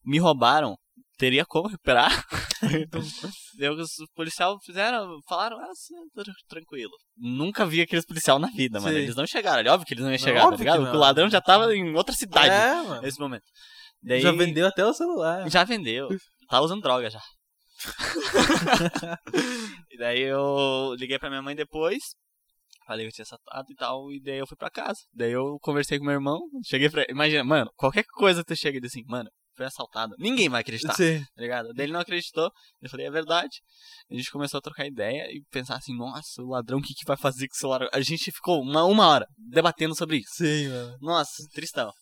me roubaram. Teria como recuperar? Daí os policiais fizeram, falaram, ah, sim, tr- tranquilo. Nunca vi aqueles policial na vida, mano. Sim. Eles não chegaram ali, óbvio que eles não iam Não, chegar, tá óbvio que ligado? não. Porque o ladrão já tava em outra cidade É, mano. nesse momento. Daí, Já vendeu até o celular. Já vendeu. Tava usando droga já. e daí eu liguei pra minha mãe depois. Falei que eu tinha assaltado e tal. E daí eu fui pra casa. Daí eu conversei com meu irmão. Cheguei pra. Imagina, mano, qualquer coisa que tu chega e diz assim, mano, foi assaltado. Ninguém vai acreditar. Sim. Tá ligado? Daí ele não acreditou. Eu falei, é verdade. A gente começou a trocar ideia e pensar assim, nossa, o ladrão, o que, que vai fazer com o celular? A gente ficou uma, uma hora debatendo sobre isso. Sim, mano. Nossa, tristão.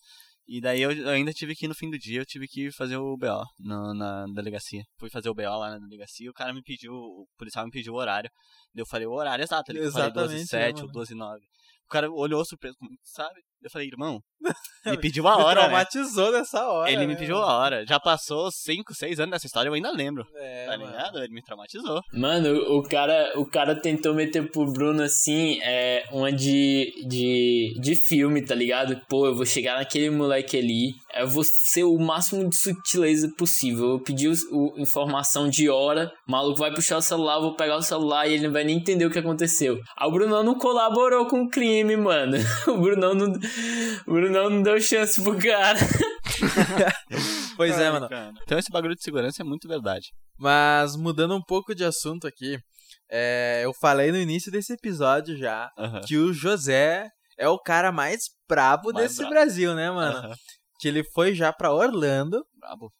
E daí eu eu ainda tive que ir no fim do dia, eu tive que fazer o BO no- na delegacia. Fui fazer o BO lá na delegacia, o cara me pediu, o policial me pediu o horário. Daí eu falei o horário exato, ele falei 12 Exatamente, 7 né, ou mano? 12 9. O cara olhou surpreso, como, sabe? Eu falei, irmão, me pediu a Me hora, né? traumatizou nessa hora. Ele me né, pediu a hora. Já passou 5, 6 anos dessa história, eu ainda lembro. É, tá mano. ligado? Ele me traumatizou. Mano, o cara, o cara tentou meter pro Bruno assim, é, uma de, de, de filme, tá ligado? Pô, eu vou chegar naquele moleque ali, eu vou ser o máximo de sutileza possível. Eu pedi o, o- informação de hora, o maluco vai puxar o celular, eu vou pegar o celular e ele não vai nem entender o que aconteceu. Aí o Brunão não colaborou com o crime, mano. O Brunão não, o Brunão não deu chance pro cara. Pois é, mano. Cara, Então esse bagulho de segurança é muito verdade. Mas mudando um pouco de assunto aqui, é, eu falei no início desse episódio já Aham. que o José é o cara mais brabo Mais desse brabo. Brasil, né, mano? Aham. Que ele foi já pra Orlando. Brabo.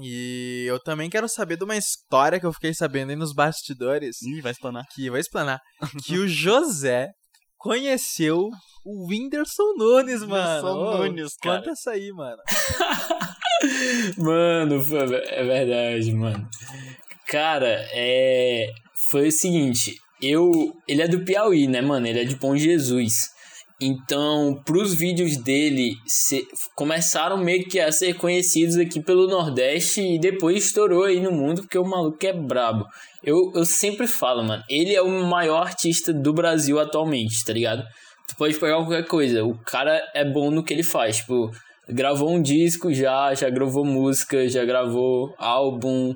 E eu também quero saber de uma história que eu fiquei sabendo aí nos bastidores, Ih, vai explanar. que vou explanar, que o José conheceu o Whindersson Nunes, mano. Whindersson Ô, Nunes, cara. Conta essa aí, mano. Mano, é verdade, mano. Cara, é. Foi o seguinte, eu. Ele é do Piauí, né, mano? Ele é de Bom Jesus. Então, pros vídeos dele se- começaram meio que a ser conhecidos aqui pelo Nordeste e depois estourou aí no mundo, porque o maluco é brabo. Eu, eu sempre falo, mano, ele é o maior artista do Brasil atualmente, tá ligado? tu pode pegar qualquer coisa. O cara é bom no que ele faz. Tipo, gravou um disco já, já gravou música, já gravou álbum,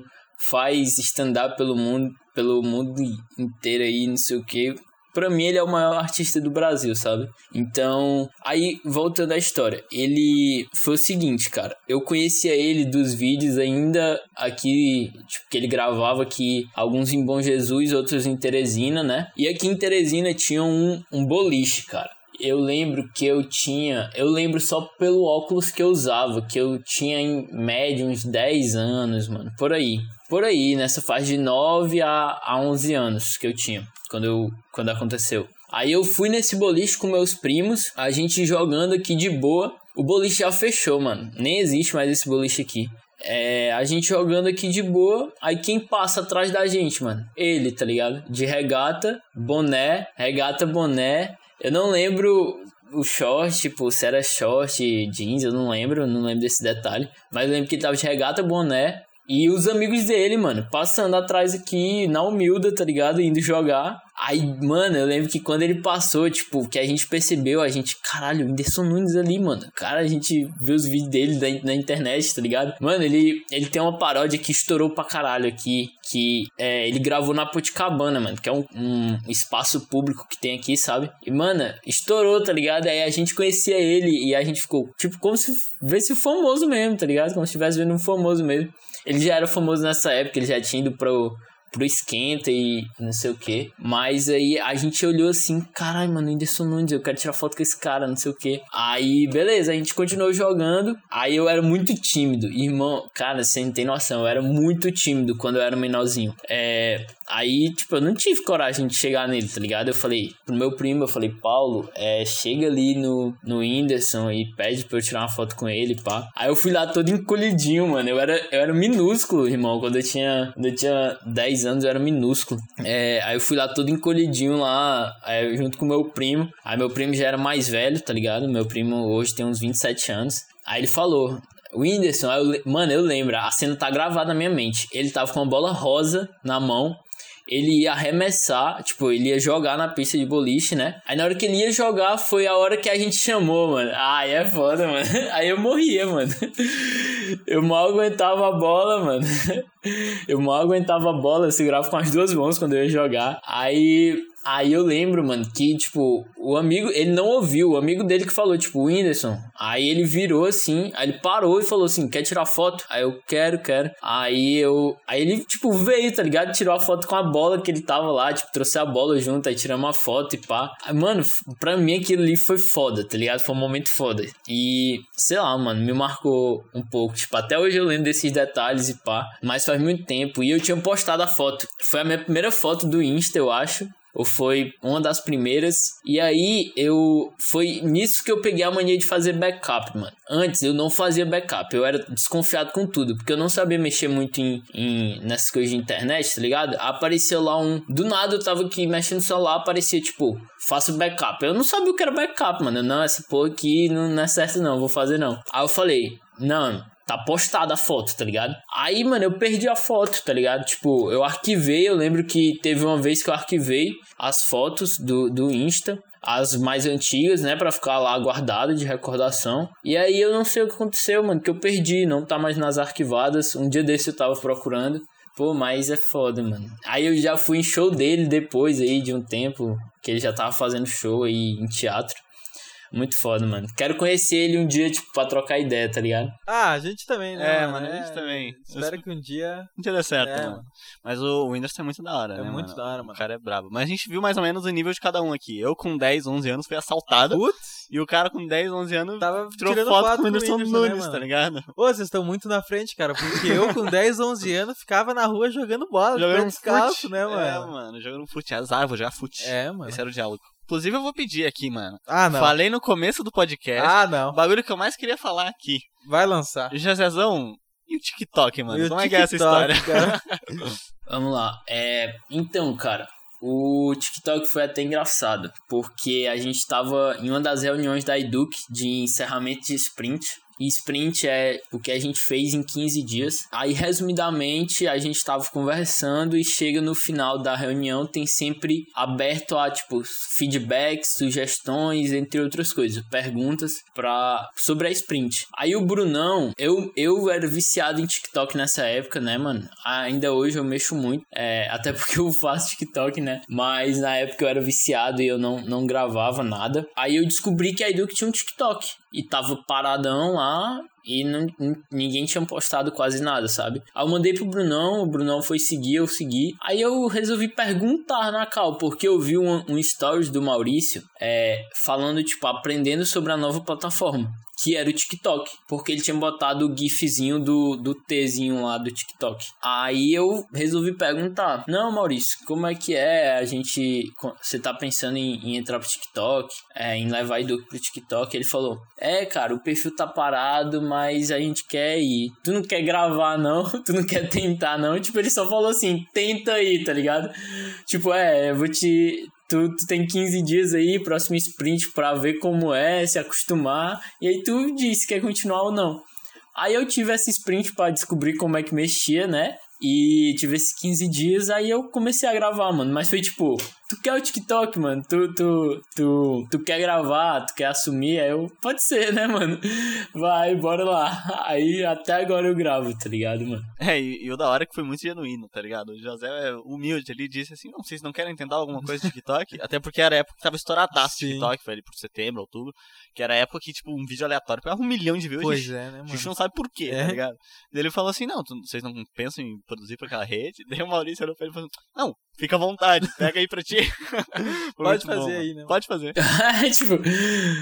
faz stand-up pelo mundo, pelo mundo inteiro aí, não sei o que. Pra mim, ele é o maior artista do Brasil, sabe? Então, aí, voltando à história. Ele foi o seguinte, cara. Eu conhecia ele dos vídeos ainda aqui, tipo, que ele gravava aqui, alguns em Bom Jesus, outros em Teresina, né? E aqui em Teresina tinha um, um boliche, cara eu lembro que eu tinha. Eu lembro só pelo óculos que eu usava, que eu tinha em média uns 10 anos, mano. Por aí. Por aí, nessa fase de 9 a, a 11 anos que eu tinha, quando, eu, quando aconteceu. Aí eu fui nesse boliche com meus primos, a gente jogando aqui de boa. O boliche já fechou, mano. Nem existe mais esse boliche aqui. É, a gente jogando aqui de boa, aí quem passa atrás da gente, mano? Ele, tá ligado? De regata, boné, regata, boné, eu não lembro o short, tipo, se era short, jeans, eu não lembro, não lembro desse detalhe. Mas eu lembro que ele tava de regata, boné. E os amigos dele, mano, passando atrás aqui, na humilda, tá ligado? Indo jogar. Aí, mano, eu lembro que quando ele passou, tipo, que a gente percebeu, a gente, caralho, o Whindersson Nunes ali, mano. Cara, a gente vê os vídeos dele na, na internet, tá ligado? Mano, ele, ele tem uma paródia que estourou pra caralho aqui, que é, ele gravou na Poticabana, mano, que é um, um, espaço público que tem aqui, sabe? E, mano, estourou, tá ligado? Aí a gente conhecia ele e a gente ficou, tipo, como se visse famoso mesmo, tá ligado? Como se estivesse vendo um famoso mesmo. Ele já era famoso nessa época, ele já tinha ido pro pro esquenta e não sei o que. Mas aí a gente olhou assim, caralho, mano, Whindersson Nunes, eu quero tirar foto com esse cara, não sei o que. Aí, beleza, a gente continuou jogando. Aí eu era muito tímido. Irmão, cara, você não tem noção, eu era muito tímido quando eu era menorzinho. É. Aí, tipo, eu não tive coragem de chegar nele, tá ligado? Eu falei pro meu primo, eu falei, Paulo, é, chega ali no, no Whindersson e pede pra eu tirar uma foto com ele, pá. Aí eu fui lá todo encolhidinho, mano. Eu era, eu era minúsculo, irmão. Quando eu tinha, quando eu tinha 10 anos, eu era minúsculo. É, aí eu fui lá todo encolhidinho lá, é, junto com meu primo. Aí meu primo já era mais velho, tá ligado? Meu primo hoje tem uns 27 anos. Aí ele falou, Whindersson, eu, mano, eu lembro, a cena tá gravada na minha mente. Ele tava com uma bola rosa na mão ele ia arremessar, tipo, ele ia jogar na pista de boliche, né? Aí na hora que ele ia jogar, foi a hora que a gente chamou, mano. Ai, é foda, mano. Aí eu morria, mano. Eu mal aguentava a bola, mano. Eu mal aguentava a bola, eu segurava com as duas mãos quando eu ia jogar. Aí Aí eu lembro, mano, que, tipo, o amigo, ele não ouviu, o amigo dele que falou, tipo, Whindersson. Aí ele virou assim, aí ele parou e falou assim: quer tirar foto? Aí eu quero, quero. Aí eu. Aí ele, tipo, veio, tá ligado? Tirou a foto com a bola que ele tava lá, tipo, trouxe a bola junto, aí tiramos uma foto e pá. Aí, mano, pra mim aquilo ali foi foda, tá ligado? Foi um momento foda. E, sei lá, mano, me marcou um pouco. Tipo, até hoje eu lembro desses detalhes e pá. Mas faz muito tempo. E eu tinha postado a foto. Foi a minha primeira foto do Insta, eu acho ou foi uma das primeiras. E aí eu foi nisso que eu peguei a mania de fazer backup, mano. Antes eu não fazia backup, eu era desconfiado com tudo, porque eu não sabia mexer muito em, em nessas coisas de internet, tá ligado? Apareceu lá um, do nada eu tava aqui mexendo no celular, aparecia tipo, faço backup. Eu não sabia o que era backup, mano. Não, essa porra aqui não, não é certo não, vou fazer não. Aí eu falei, não, tá postada a foto, tá ligado? Aí, mano, eu perdi a foto, tá ligado? Tipo, eu arquivei, eu lembro que teve uma vez que eu arquivei as fotos do, do Insta, as mais antigas, né, para ficar lá guardado de recordação. E aí eu não sei o que aconteceu, mano, que eu perdi, não tá mais nas arquivadas. Um dia desse eu tava procurando. Pô, mas é foda, mano. Aí eu já fui em show dele depois aí de um tempo, que ele já tava fazendo show aí em teatro. Muito foda, mano. Quero conhecer ele um dia, tipo, pra trocar ideia, tá ligado? Ah, a gente também, né? É, mano, a gente é, também. Espero que um dia. Um dia dê certo, é, mano. Mas o Whindersson é muito da hora, é né? É muito mano? da hora, mano. O cara é brabo. Mas a gente viu mais ou menos o nível de cada um aqui. Eu com 10, 11 anos fui assaltado. Putz! E o cara com 10, 11 anos Tava tirou tirando foto foto com o Whindersson Whindersson, né, Nunes, mano? tá ligado? Ô, vocês estão muito na frente, cara, porque eu com 10, 11 anos ficava na rua jogando bola, Jogando descalço, fute. né, mano? É, mano, jogando fute. Azar, vou jogar fute. É, mano. Esse era o diálogo. Inclusive, eu vou pedir aqui, mano. Ah, não. Falei no começo do podcast. Ah, O não. bagulho que eu mais queria falar aqui. Vai lançar. Jezezão, e o TikTok, mano? E o Como é que é essa TikTok, história? Vamos lá. É, então, cara, o TikTok foi até engraçado, porque a gente tava em uma das reuniões da Educ de encerramento de sprint. E sprint é o que a gente fez em 15 dias. Aí, resumidamente, a gente tava conversando e chega no final da reunião, tem sempre aberto a, tipo, feedbacks, sugestões, entre outras coisas, perguntas pra, sobre a sprint. Aí o Brunão, eu, eu era viciado em TikTok nessa época, né, mano? Ainda hoje eu mexo muito, é, até porque eu faço TikTok, né? Mas na época eu era viciado e eu não, não gravava nada. Aí eu descobri que a Edu tinha um TikTok e tava paradão lá e não, ninguém tinha postado quase nada, sabe? Aí eu mandei pro Brunão, o Brunão foi seguir, eu segui. Aí eu resolvi perguntar na Cal, porque eu vi um, um stories do Maurício é, falando, tipo, aprendendo sobre a nova plataforma que era o TikTok, porque ele tinha botado o gifzinho do, do Tzinho lá do TikTok. Aí eu resolvi perguntar: Não, Maurício, como é que é? A gente. Você tá pensando em, em entrar pro TikTok, é, em levar Edu pro TikTok? Ele falou: É, cara, o perfil tá parado, mas a gente quer ir. Tu não quer gravar, não? Tu não quer tentar, não? Tipo, ele só falou assim: Tenta aí, tá ligado? Tipo, é, eu vou te tu, tu tem 15 dias aí, próximo sprint, para ver como é, se acostumar. E aí tu diz se quer continuar ou não. Aí eu tive essa sprint para descobrir como é que mexia, né? E tive esses 15 dias, aí eu comecei a gravar, mano. Mas foi tipo, tu quer o TikTok, mano? Tu, tu, tu, tu quer gravar, tu quer assumir? Aí eu, pode ser, né, mano? Vai, bora lá. Aí até agora eu gravo, tá ligado, mano? É, e, e o da hora é que foi muito genuíno, tá ligado? O José é humilde ali, disse assim, não, vocês não querem tentar alguma coisa de TikTok? até porque era a época que tava estouradaço o TikTok, foi ali por setembro, outubro. Que era a época que, tipo, um vídeo aleatório pegava um milhão de views. Pois gente, é, né, mano? A gente não sabe por quê, É. tá ligado? Daí ele falou assim, não, tu- vocês não pensam em produzir pra aquela rede? Daí o Maurício olhou pra ele e falou, não, fica à vontade, pega aí pra ti. Foi Pode fazer bom, aí, né? Pode fazer. tipo,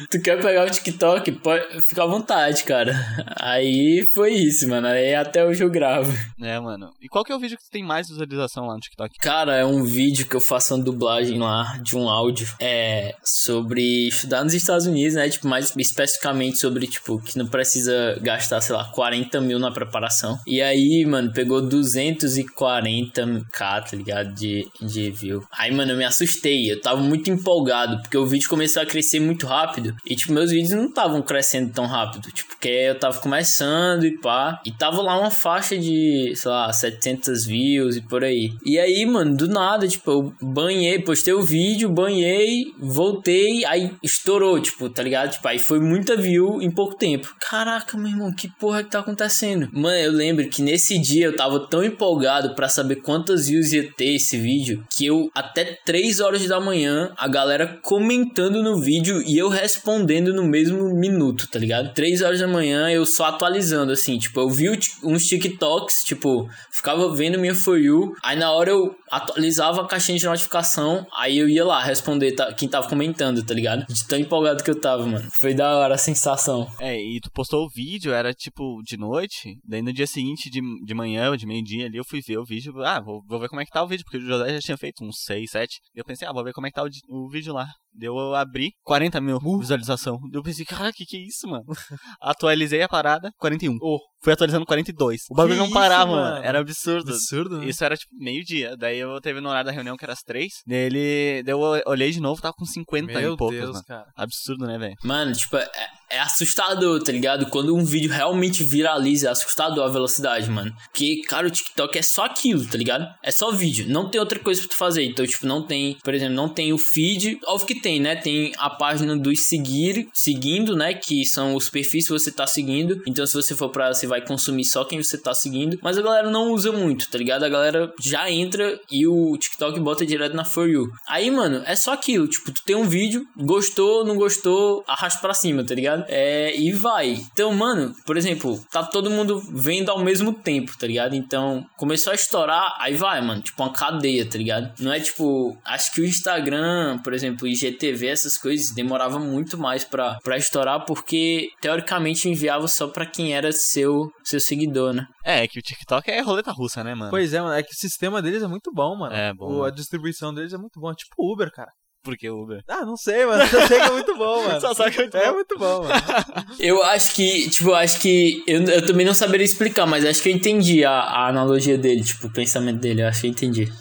tu quer pegar o TikTok? Pode, fica à vontade, cara. Aí foi isso, mano. Aí até hoje eu gravo. É, mano. E qual que é o vídeo que tem mais visualização lá no TikTok? Cara, é um vídeo que eu faço uma dublagem lá de um áudio. É sobre estudar nos Estados Unidos, né? Tipo, mais especificamente sobre, tipo, que não precisa gastar, sei lá, 40 mil na preparação. E aí, mano, pegou 240k, tá ligado? De, de view. Aí, mano, eu me assustei. Eu tava muito empolgado, porque o vídeo começou a crescer muito rápido. E, tipo, meus vídeos não estavam crescendo tão rápido. Tipo, porque eu tava começando e pá. E tava lá uma faixa de, sei lá, 700 views e por aí. E aí, mano, do nada, tipo, eu banhei, postei o vídeo, banhei, voltei, aí estourou, tipo, tá ligado? Tipo, aí foi muita view em pouco tempo. Caraca, meu irmão, que porra que tá acontecendo? Mano, eu lembro que nesse dia eu tava tão empolgado pra saber quantas views ia ter esse vídeo, que eu, até 3 horas da manhã, a galera comentando no vídeo e eu respondendo no mesmo minuto, tá ligado? 3 horas da manhã eu só atualizando, assim, tipo, eu vi uns TikToks, tipo, ficava vendo minha For You, aí na hora eu atualizava a caixinha de notificação, aí eu ia lá responder tá- quem tava comentando, tá ligado? De tão empolgado que eu tava, mano. Foi da hora a sensação. É, e tu postou o vídeo, era tipo de noite, daí no dia seguinte, de, de manhã de meio-dia ali, eu fui ver o vídeo, ah, vou, vou ver como é que tá o vídeo, porque o José já tinha feito uns 6, 7. Eu pensei, ah, vou ver como é que tá o, o vídeo lá. Deu eu abri, 40 mil visualização. Daí Eu pensei, cara, que que é isso, mano? Atualizei a parada, 41. Oh. Fui atualizando 42. O bagulho Que não isso, parava, mano? mano. Era absurdo. Absurdo, né? Isso era tipo meio-dia. Daí eu teve no horário da reunião que era às 3. Daí ele. Daí eu olhei de novo, tava com 50 Meu e poucos, Deus, mano. cara. Absurdo, né, velho? Mano, tipo, é, é assustador, tá ligado? Quando um vídeo realmente viraliza, é assustador a velocidade, mano. Porque, cara, o TikTok é só aquilo, tá ligado? É só vídeo. Não tem outra coisa pra tu fazer. Então, tipo, não tem, por exemplo, não tem o feed. Óbvio que tem, né? Tem a página dos seguir, seguindo, né? Que são os perfis que você tá seguindo. Então, se você for pra você vai consumir só quem você tá seguindo. Mas a galera não usa muito, tá ligado? A galera já entra e o TikTok bota direto na For You. Aí, mano, é só aquilo. Tipo, tu tem um vídeo, gostou, não gostou, arrasta pra cima, tá ligado? É, e vai. Então, mano, por exemplo, tá todo mundo vendo ao mesmo tempo, tá ligado? Então, começou a estourar, aí vai, mano. Tipo, uma cadeia, tá ligado? Não é tipo, acho que o Instagram, por exemplo, IGTV, essas coisas, demorava muito mais pra, pra estourar, porque teoricamente enviava só pra quem era seu, seu seguidor, né? É, que o TikTok é roleta russa, né, mano? Pois é, mano. É que o sistema deles é muito bom, mano. É, bom, O- a distribuição deles é muito bom. É tipo Uber, cara. Porque o Uber. Ah, não sei, mano. Só sei que é muito bom, mano. Só sabe que é muito É bom. muito bom, mano. Eu acho que, tipo, eu acho que. Eu, eu também não saberia explicar, mas acho que eu entendi a, a analogia dele, tipo, o pensamento dele. Eu acho que eu entendi.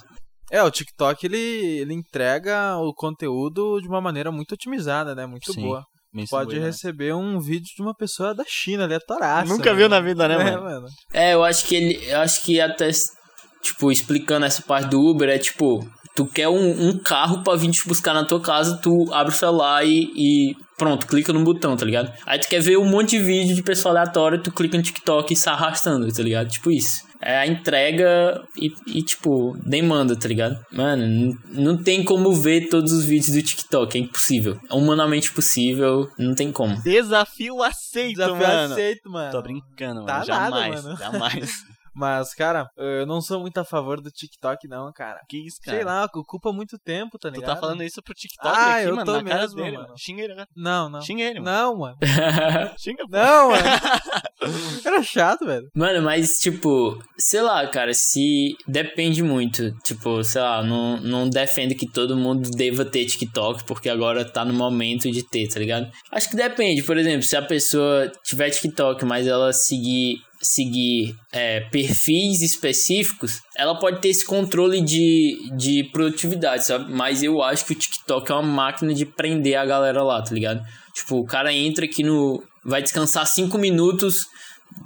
É, o TikTok ele, ele entrega o conteúdo de uma maneira muito otimizada, né? Muito Sim. boa. Pode né? receber um vídeo de uma pessoa da China, aleatoraça. Nunca né, viu na mano? vida, né, É, mano? mano. É, eu acho que ele. Eu acho que até, tipo, explicando essa parte do Uber, é tipo, tu quer um, um carro pra vir te buscar na tua casa, tu abre o celular e, e pronto, clica no botão, tá ligado? Aí tu quer ver um monte de vídeo de pessoa aleatória, tu clica no TikTok e sai arrastando, tá ligado? Tipo isso. É a entrega e, e, tipo, demanda, tá ligado? Mano, não tem como ver todos os vídeos do TikTok, é impossível. É humanamente possível, não tem como. Desafio aceito, Desafio mano. aceito, mano. Tô brincando, mano. Tá nada, jamais, mano. jamais. Mas, cara, eu não sou muito a favor do TikTok, não, cara. Que isso, cara? Sei lá, ocupa muito tempo, tá Tu ligado? tá falando isso pro TikTok Ah, aqui, eu mano, tô na cara mesmo, dele, mano. mano. Xinga ele agora. Não, não. Xinga ele, mano. Não, mano. Xinga, pô. Não, mano. Era chato, velho. Mano, mas tipo, sei lá, cara, se depende muito. Tipo, sei lá, não, não defendo que todo mundo deva ter TikTok, porque agora tá no momento de ter, tá ligado? Acho que depende, por exemplo, se a pessoa tiver TikTok, mas ela seguir seguir é, perfis específicos, ela pode ter esse controle de, de produtividade, sabe? Mas eu acho que o TikTok é uma máquina de prender a galera lá, tá ligado? Tipo, o cara entra aqui no. Vai descansar 5 minutos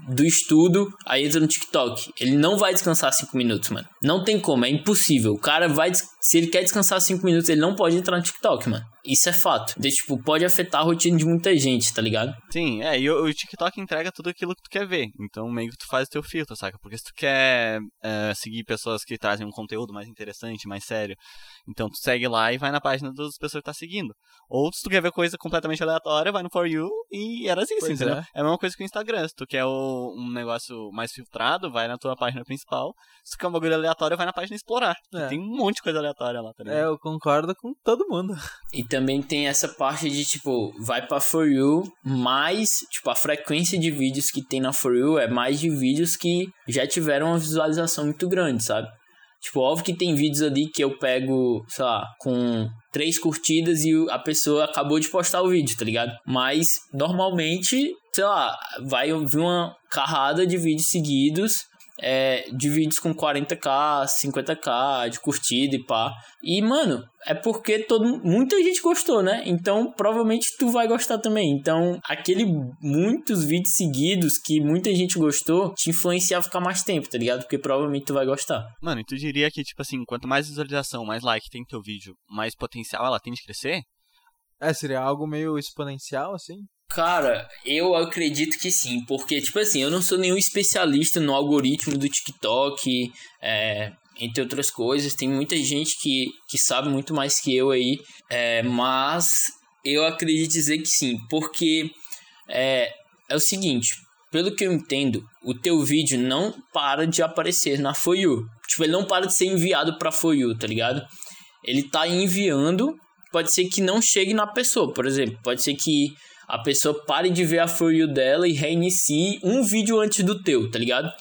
do estudo, aí entra no TikTok. Ele não vai descansar 5 minutos, mano. Não tem como, é impossível. O cara vai. Se ele quer descansar 5 minutos, ele não pode entrar no TikTok, mano. Isso é fato. De, tipo, pode afetar a rotina de muita gente, tá ligado? Sim, é, e o, o TikTok entrega tudo aquilo que tu quer ver. Então meio que tu faz o teu filtro, saca? Porque se tu quer é, seguir pessoas que trazem um conteúdo mais interessante, mais sério, então tu segue lá e vai na página das pessoas que tá seguindo. Ou se tu quer ver coisa completamente aleatória, vai no For You e era assim, Pois entendeu? é. É. a mesma coisa que o Instagram. Se tu quer o- um negócio mais filtrado, vai na tua página principal. Se tu quer um bagulho aleatório, vai na página explorar. É. Tem um monte de coisa aleatória lá, tá ligado? É, eu concordo com todo mundo. E também tem essa parte de, tipo, vai pra For You, mais, tipo, a frequência de vídeos que tem na For You é mais de vídeos que já tiveram uma visualização muito grande, sabe? Tipo, óbvio que tem vídeos ali que eu pego, sei lá, com três curtidas e a pessoa acabou de postar o vídeo, tá ligado? Mas, normalmente, sei lá, vai vir uma carrada de vídeos seguidos, é, de vídeos com 40k, 50k de curtida e pá. E, mano, é porque todo, muita gente gostou, né? Então, provavelmente tu vai gostar também. Então, aquele muitos vídeos seguidos que muita gente gostou te influencia a ficar mais tempo, tá ligado? Porque provavelmente tu vai gostar. Mano, e tu diria que, tipo assim, quanto mais visualização, mais like tem teu vídeo, mais potencial ela tem de crescer? É, seria algo meio exponencial, assim? Cara, eu acredito que sim, porque, tipo assim, eu não sou nenhum especialista no algoritmo do TikTok, é, entre outras coisas. Tem muita gente que, que sabe muito mais que eu aí, é, mas eu acredito dizer que sim, porque é, é o seguinte, pelo que eu entendo, o teu vídeo não para de aparecer na For You. Tipo, ele não para de ser enviado pra For You, tá ligado? Ele tá enviando, pode ser que não chegue na pessoa, por exemplo. Pode ser que a pessoa pare de ver a For You dela e reinicie um vídeo antes do teu, tá ligado?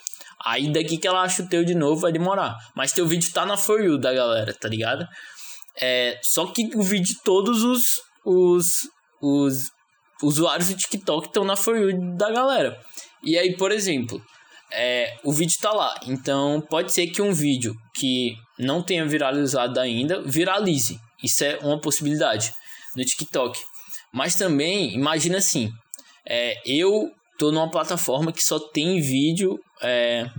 Aí daqui que ela acha o teu de novo vai demorar. Mas teu vídeo tá na For You da galera, tá ligado? É, só que o vídeo, todos os, os, os usuários do TikTok estão na For You da galera. E aí, por exemplo, é, o vídeo tá lá. Então, pode ser que um vídeo que não tenha viralizado ainda viralize. Isso é uma possibilidade no TikTok. Mas também, imagina assim: é, eu tô numa plataforma que só tem vídeo é,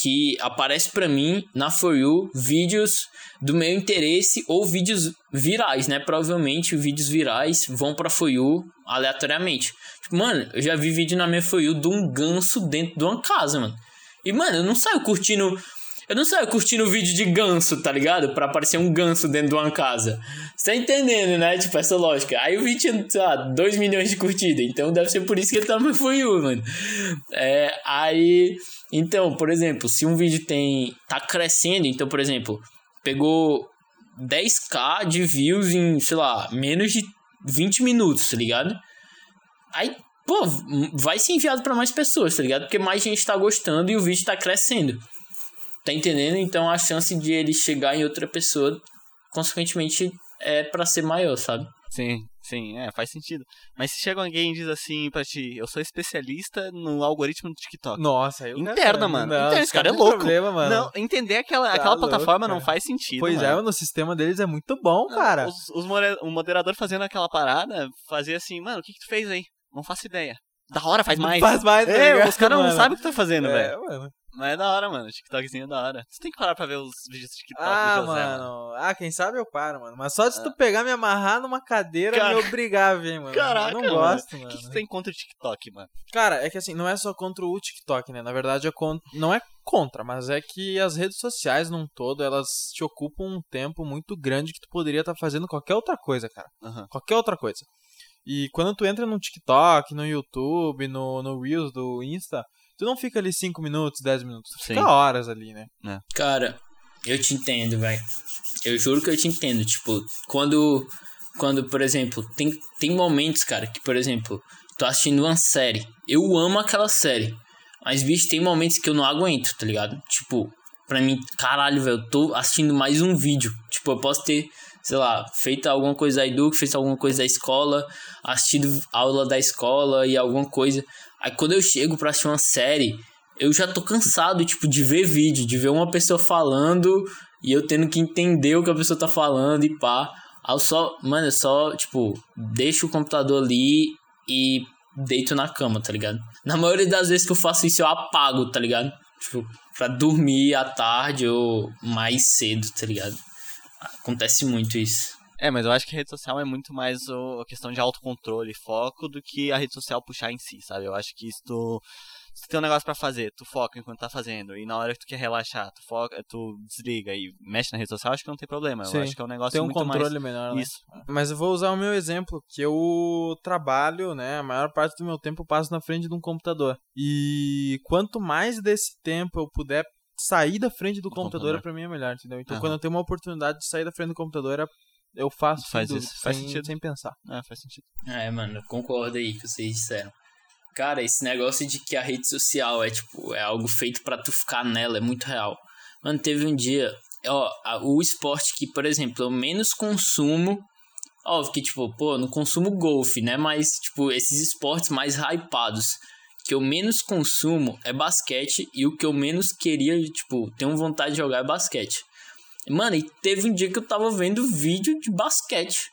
que aparece para mim na For You vídeos do meu interesse ou vídeos virais, né? Provavelmente vídeos virais vão pra For You aleatoriamente. Tipo, mano, eu já vi vídeo na minha For You de um ganso dentro de uma casa, mano. E, mano, eu não saio curtindo. Eu não saio curtindo vídeo de ganso, tá ligado? Pra aparecer um ganso dentro de uma casa. Você tá entendendo, né? Tipo, essa lógica. Aí o vídeo tinha, sei lá, 2 milhões de curtidas. Então deve ser por isso que ele meu For You, mano. É, aí. Então, por exemplo, se um vídeo tem. tá crescendo, então, por exemplo, pegou 10k de views em, sei lá, menos de 20 minutos, tá ligado? Aí, pô, vai ser enviado pra mais pessoas, tá ligado? Porque mais gente tá gostando e o vídeo tá crescendo. Tá entendendo? Então a chance de ele chegar em outra pessoa, consequentemente, é pra ser maior, sabe? Sim. Sim, é, faz sentido. Mas se chega alguém e diz assim pra ti, eu sou especialista no algoritmo do TikTok. Nossa, cara- Interna, mano. Não, Interna, esse cara é louco. Problema, mano. Não, entender aquela, Tá aquela louco, plataforma não cara. faz sentido. pois é, mano. mano, o sistema deles é muito bom, cara. Os, os o moderador fazendo aquela parada, fazia assim, mano, o que, que tu fez aí? Não faço ideia. Da hora, faz mais. Faz mais, tá É, ligado, os caras não sabem o que tá fazendo, É, velho. mano. Mas é da hora, mano. TikTokzinho é da hora. Você tem que parar pra ver os vídeos do TikTok Ah, do José, mano. Ah, quem sabe eu paro, mano. Mas só de Ah. tu pegar, me amarrar numa cadeira e Cara- me obrigar a ver, mano. Caraca, eu não mano. gosto, O mano. que, que você tem contra o TikTok, mano? Cara, é que assim, não é só contra o TikTok, né? Na verdade, é con- não é contra, mas é que as redes sociais num todo, elas te ocupam um tempo muito grande que tu poderia estar fazendo qualquer outra coisa, cara. Aham. Qualquer outra coisa. E quando tu entra no TikTok, no YouTube, no, no Reels do Insta, tu não fica ali 5 minutos, 10 minutos. Tu fica Sim. horas ali, né? Cara, eu te entendo, velho. Eu juro que eu te entendo. Tipo, quando, quando por exemplo, tem, tem momentos, cara, que, por exemplo, tô assistindo uma série. Eu amo aquela série. Mas, bicho, tem momentos que eu não aguento, tá ligado? Tipo, pra mim, caralho, velho, eu tô assistindo mais um vídeo. Tipo, eu posso ter, sei lá, feito alguma coisa da Edu, feito alguma coisa da escola, assistido aula da escola e alguma coisa. Aí quando eu chego pra assistir uma série, eu já tô cansado, tipo, de ver vídeo, de ver uma pessoa falando e eu tendo que entender o que a pessoa tá falando e pá. Aí eu só, mano, eu só, tipo, deixo o computador ali e deito na cama, tá ligado? Na maioria das vezes que eu faço isso, eu apago, tá ligado? Tipo, pra dormir à tarde ou mais cedo, tá ligado? Acontece muito isso. É, mas eu acho que a rede social é muito mais o- a questão de autocontrole e foco do que a rede social puxar em si, sabe? Eu acho que isso tu. Se tu tem um negócio pra fazer, tu foca enquanto tá fazendo. E na hora que tu quer relaxar, tu foca, tu desliga e mexe na rede social, acho que não tem problema. Sim. Eu acho que é um negócio Tem um muito controle mais. melhor, né? Isso. Mas eu vou usar o meu exemplo, que eu trabalho, né? A maior parte do meu tempo eu passo na frente de um computador. E quanto mais desse tempo eu puder sair da frente do Do computador, computador. pra mim é melhor, entendeu? Então Aham. quando eu tenho uma oportunidade de sair da frente do computador, é- eu faço Faz isso, faz sem, sentido. sem pensar. É, faz sentido. É, mano, eu concordo aí que vocês disseram. Cara, esse negócio de que a rede social é, tipo, é algo feito pra tu ficar nela é muito real. Mano, teve um dia, ó, a- o esporte que, por exemplo, eu menos consumo, óbvio que, tipo, pô, eu não consumo golfe, né? Mas, tipo, esses esportes mais hypados que eu menos consumo é basquete e o que eu menos queria, tipo, tenho vontade de jogar é basquete. Mano, e teve um dia que eu tava vendo vídeo de basquete.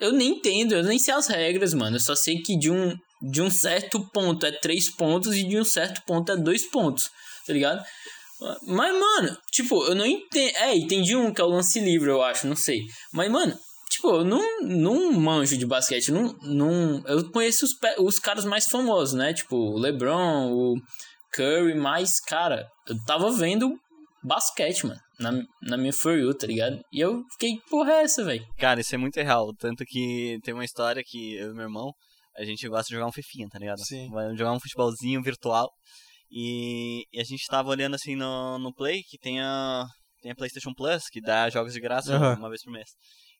Eu nem entendo, eu nem sei as regras, mano. Eu só sei que de um, de um certo ponto é três pontos e de um certo ponto é dois pontos, tá ligado? Mas, mano, tipo, eu não entendo. É, entendi um que é o lance livre, eu acho, não sei. Mas, mano, tipo, eu não, não manjo de basquete. Não, não, eu conheço os, os caras mais famosos, né? Tipo, o LeBron, o Curry, mas, cara, eu tava vendo basquete, mano, na, na minha For You, tá ligado? E eu fiquei, porra, é essa, velho? Cara, isso é muito real. Tanto que tem uma história que eu e meu irmão, a gente gosta de jogar um fifinha, tá ligado? Sim. Vai jogar um futebolzinho virtual. E, e a gente tava olhando assim no, no Play, que tem a, tem a PlayStation Plus, que dá jogos de graça Aham. uma vez por mês.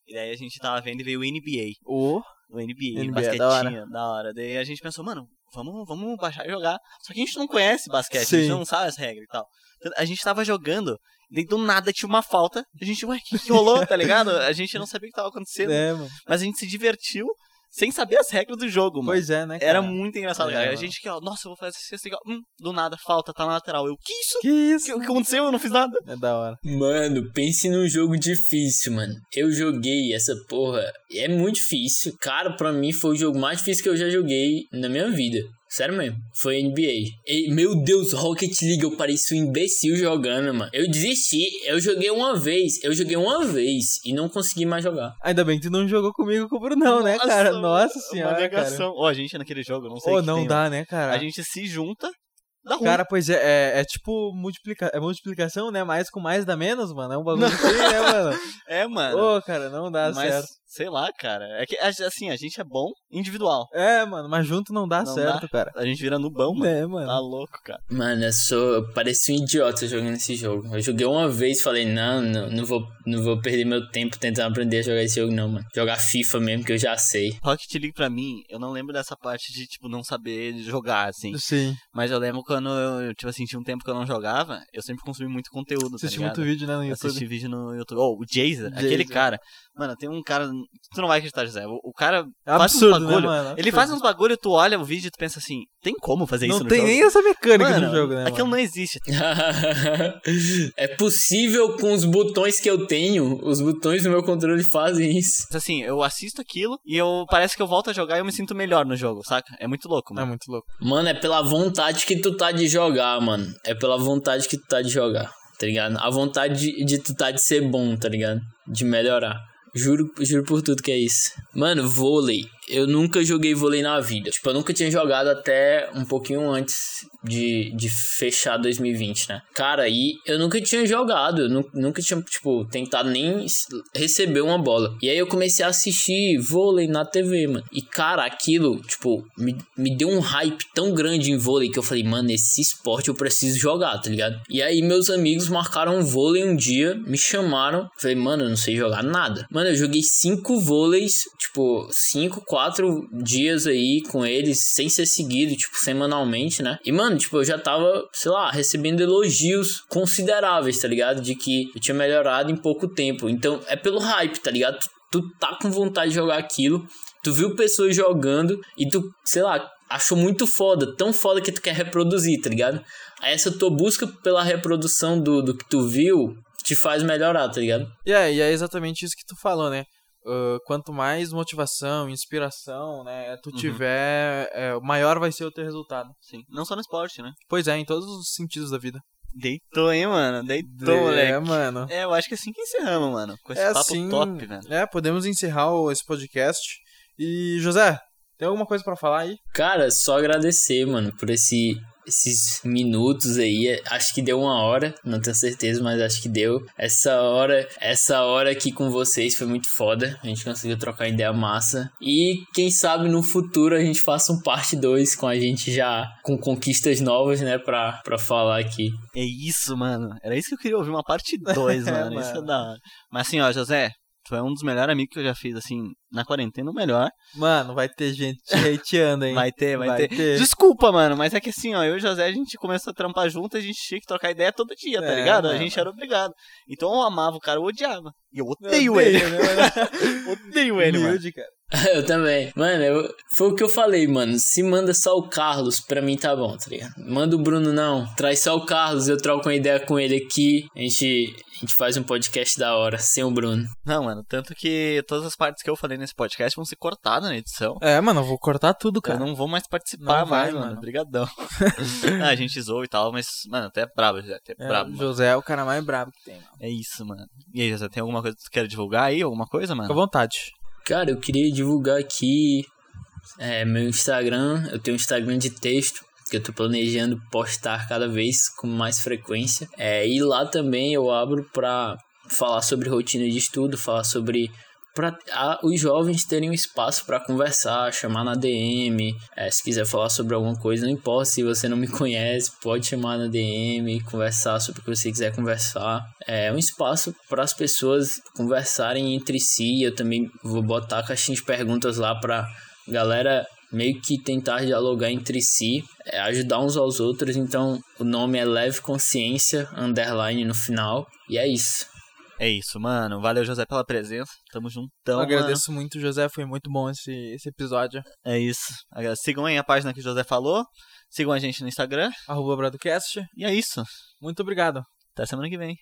E daí a gente tava vendo e veio o NBA. O O NBA, NBA, basquetinho, da hora. da hora. Daí a gente pensou, mano, vamos, vamos baixar e jogar. Só que a gente não conhece basquete, a gente Sim. não sabe as regras e tal. Então, A gente tava jogando, e daí do nada tinha uma falta. A gente, ué, o que, que rolou, tá ligado? A gente não sabia o que tava acontecendo. é. Mas a gente se divertiu sem saber as regras do jogo, mano. Pois é, né, cara? Era muito engraçado, É, cara. A gente que, ó, nossa, eu vou fazer esse igual. Hum, do nada, falta, tá na lateral. Eu, que isso? Que isso? O que, o que aconteceu? Eu não fiz nada. É da hora. Mano, pense num jogo difícil, mano. Eu joguei essa porra. É muito difícil. Cara, pra mim foi o jogo mais difícil que eu já joguei na minha vida. Sério mesmo. Foi NBA. E, meu Deus, Rocket League, eu parecia um imbecil jogando, mano. Eu desisti. Eu joguei uma vez. Eu joguei uma vez e não consegui mais jogar. Ainda bem que tu não jogou comigo com o Brunão, né, cara? Nossa senhora, Uma negação. Ó, a gente naquele jogo, eu não sei Ô, o que não tem, dá, né, cara? A gente se junta, dá ruim. Cara, pois é, é, é tipo multiplica... é multiplicação, né? Mais com mais dá menos, mano. É um bagulho assim, né, mano? é, mano. Ô, cara, não dá mas, certo. sei lá, cara. É que, assim, a gente é bom individual. É, mano, mas junto não dá Não certo, dá. cara. A gente vira nubão, mano. É, mano. Tá louco, cara. Mano, eu sou. Eu parecia um idiota jogando esse jogo. Eu joguei uma vez e falei, não, não, não vou, não vou perder meu tempo tentando aprender a jogar esse jogo, não, mano. Jogar FIFA mesmo, que eu já sei. Rocket League pra mim, eu não lembro dessa parte de, tipo, não saber jogar, assim. Sim. Mas eu lembro quando eu, tipo assim, tinha um tempo que eu não jogava, eu sempre consumi muito conteúdo, Assisti tá muito vídeo, né, no YouTube. assisti vídeo no YouTube. Oh, o Jazer, aquele cara. Mano, tem um cara. Tu não vai acreditar, José. O, o cara É faz uns absurdo, né, bagulho. mano? Ele faz uns bagulho, tu olha o vídeo e tu pensa assim, tem como fazer isso Não tem jogo? nem essa mecânica Mano, no jogo, né, Aquilo mano? não existe. é possível com os botões que eu tenho, os botões do meu controle fazem isso. Mas, Assim, eu assisto aquilo e eu parece que eu volto a jogar e eu me sinto melhor no jogo, saca? É muito louco, É mano. muito louco. Mano, é pela vontade que tu tá de jogar, mano. É pela vontade que tu tá de jogar, tá ligado? A vontade de, de tu tá de ser bom, tá ligado? De melhorar. Juro, juro por tudo que é isso. Mano, vôlei. Eu nunca joguei vôlei na vida. Tipo, eu nunca tinha jogado até um pouquinho antes de, de fechar 2020, né? Cara, e eu nunca tinha jogado. Eu nu- nunca tinha, tipo, tentado nem receber uma bola. E aí eu comecei a assistir vôlei na TV, mano. E, cara, aquilo, tipo, me, me deu um hype tão grande em vôlei que eu falei, mano, esse esporte eu preciso jogar, tá ligado? E aí meus amigos marcaram um vôlei um dia, me chamaram. Falei, mano, eu não sei jogar nada. Mano, eu joguei cinco vôleis, tipo, cinco, quatro dias aí com eles, sem ser seguido, tipo, semanalmente, né? E, mano, tipo, eu já tava, sei lá, recebendo elogios consideráveis, tá ligado? De que eu tinha melhorado em pouco tempo. Então, é pelo hype, tá ligado? Tu, tu tá com vontade de jogar aquilo, tu viu pessoas jogando e tu, sei lá, achou muito foda, tão foda que tu quer reproduzir, tá ligado? Essa tua busca pela reprodução do, do que tu viu te faz melhorar, tá ligado? E é, e é exatamente isso que tu falou, né? Ah, quanto mais motivação, inspiração, né, tu Uhum. tiver, é, maior vai ser o teu resultado. Sim. Não só no esporte, né? Pois é, em todos os sentidos da vida. Deitou, hein, mano? Deitou, é, moleque. mano. É, eu acho que é assim que encerramos, mano. Com esse É papo assim, top, velho. É, podemos encerrar o- esse podcast. E, José, tem alguma coisa pra falar aí? Cara, só agradecer, mano, por esse, esses minutos aí. Acho que deu uma hora, não tenho certeza, mas acho que deu. Essa hora, essa hora aqui com vocês foi muito foda. A gente conseguiu trocar ideia massa. E quem sabe no futuro a gente faça um parte 2 com a gente já com conquistas novas, né, pra, pra falar aqui. É isso, mano. Era isso que eu queria ouvir, uma parte 2, É, mano. Isso é mano. da hora. Mas assim, ó, José, tu é um dos melhores amigos que eu já fiz, assim, na quarentena, o melhor. Mano, vai ter gente te hateando, hein? Vai ter, vai, Vai ter. ter. Desculpa, mano, mas é que assim, ó, eu e o José, a gente começou a trampar junto, a gente tinha que trocar ideia todo dia, tá É, ligado? A mano. gente era obrigado. Então eu amava o cara, eu odiava. E eu Eu odeio, odeio, ele. né, mano? odeio ele, mano. Humilde, cara. Eu também. Mano, eu- foi o que eu falei, mano. Se manda só o Carlos, pra mim tá bom, tá ligado? Manda o Bruno, não. Traz só o Carlos, eu troco uma ideia com ele aqui. A gente, a gente faz um podcast da hora, sem o Bruno. Não, mano, tanto que todas as partes que eu falei nesse podcast vão ser cortadas na edição. É, mano, eu vou cortar tudo, Eu cara. não vou mais participar Não vai, mais, mano. mano. Obrigadão. ah, a gente zoou e tal, mas, mano, até brabo, José. Até É, brabo. mano. José é o cara mais brabo que tem, mano. É isso, mano. E aí, José, tem alguma coisa que tu quer divulgar aí? Alguma coisa, mano? Fica à vontade. Cara, eu queria divulgar aqui é, meu Instagram. Eu tenho um Instagram de texto que eu tô planejando postar cada vez com mais frequência. É, e lá também eu abro pra falar sobre rotina de estudo, falar sobre para os jovens terem um espaço para conversar, chamar na DM, é, se quiser falar sobre alguma coisa, não importa se você não me conhece, pode chamar na DM, conversar sobre o que você quiser conversar. É um espaço para as pessoas conversarem entre si. Eu também vou botar a caixinha de perguntas lá para galera meio que tentar dialogar entre si, é, ajudar uns aos outros. Então o nome é Leve Consciência underline no final e é isso. É isso, mano. Valeu, José, pela presença. Tamo juntão, eu mano. agradeço muito, José. Foi muito bom esse, esse episódio. É isso. Sigam aí a página que o José falou. Sigam a gente no Instagram. Arroba Bradocast. E é isso. Muito obrigado. Até semana que vem.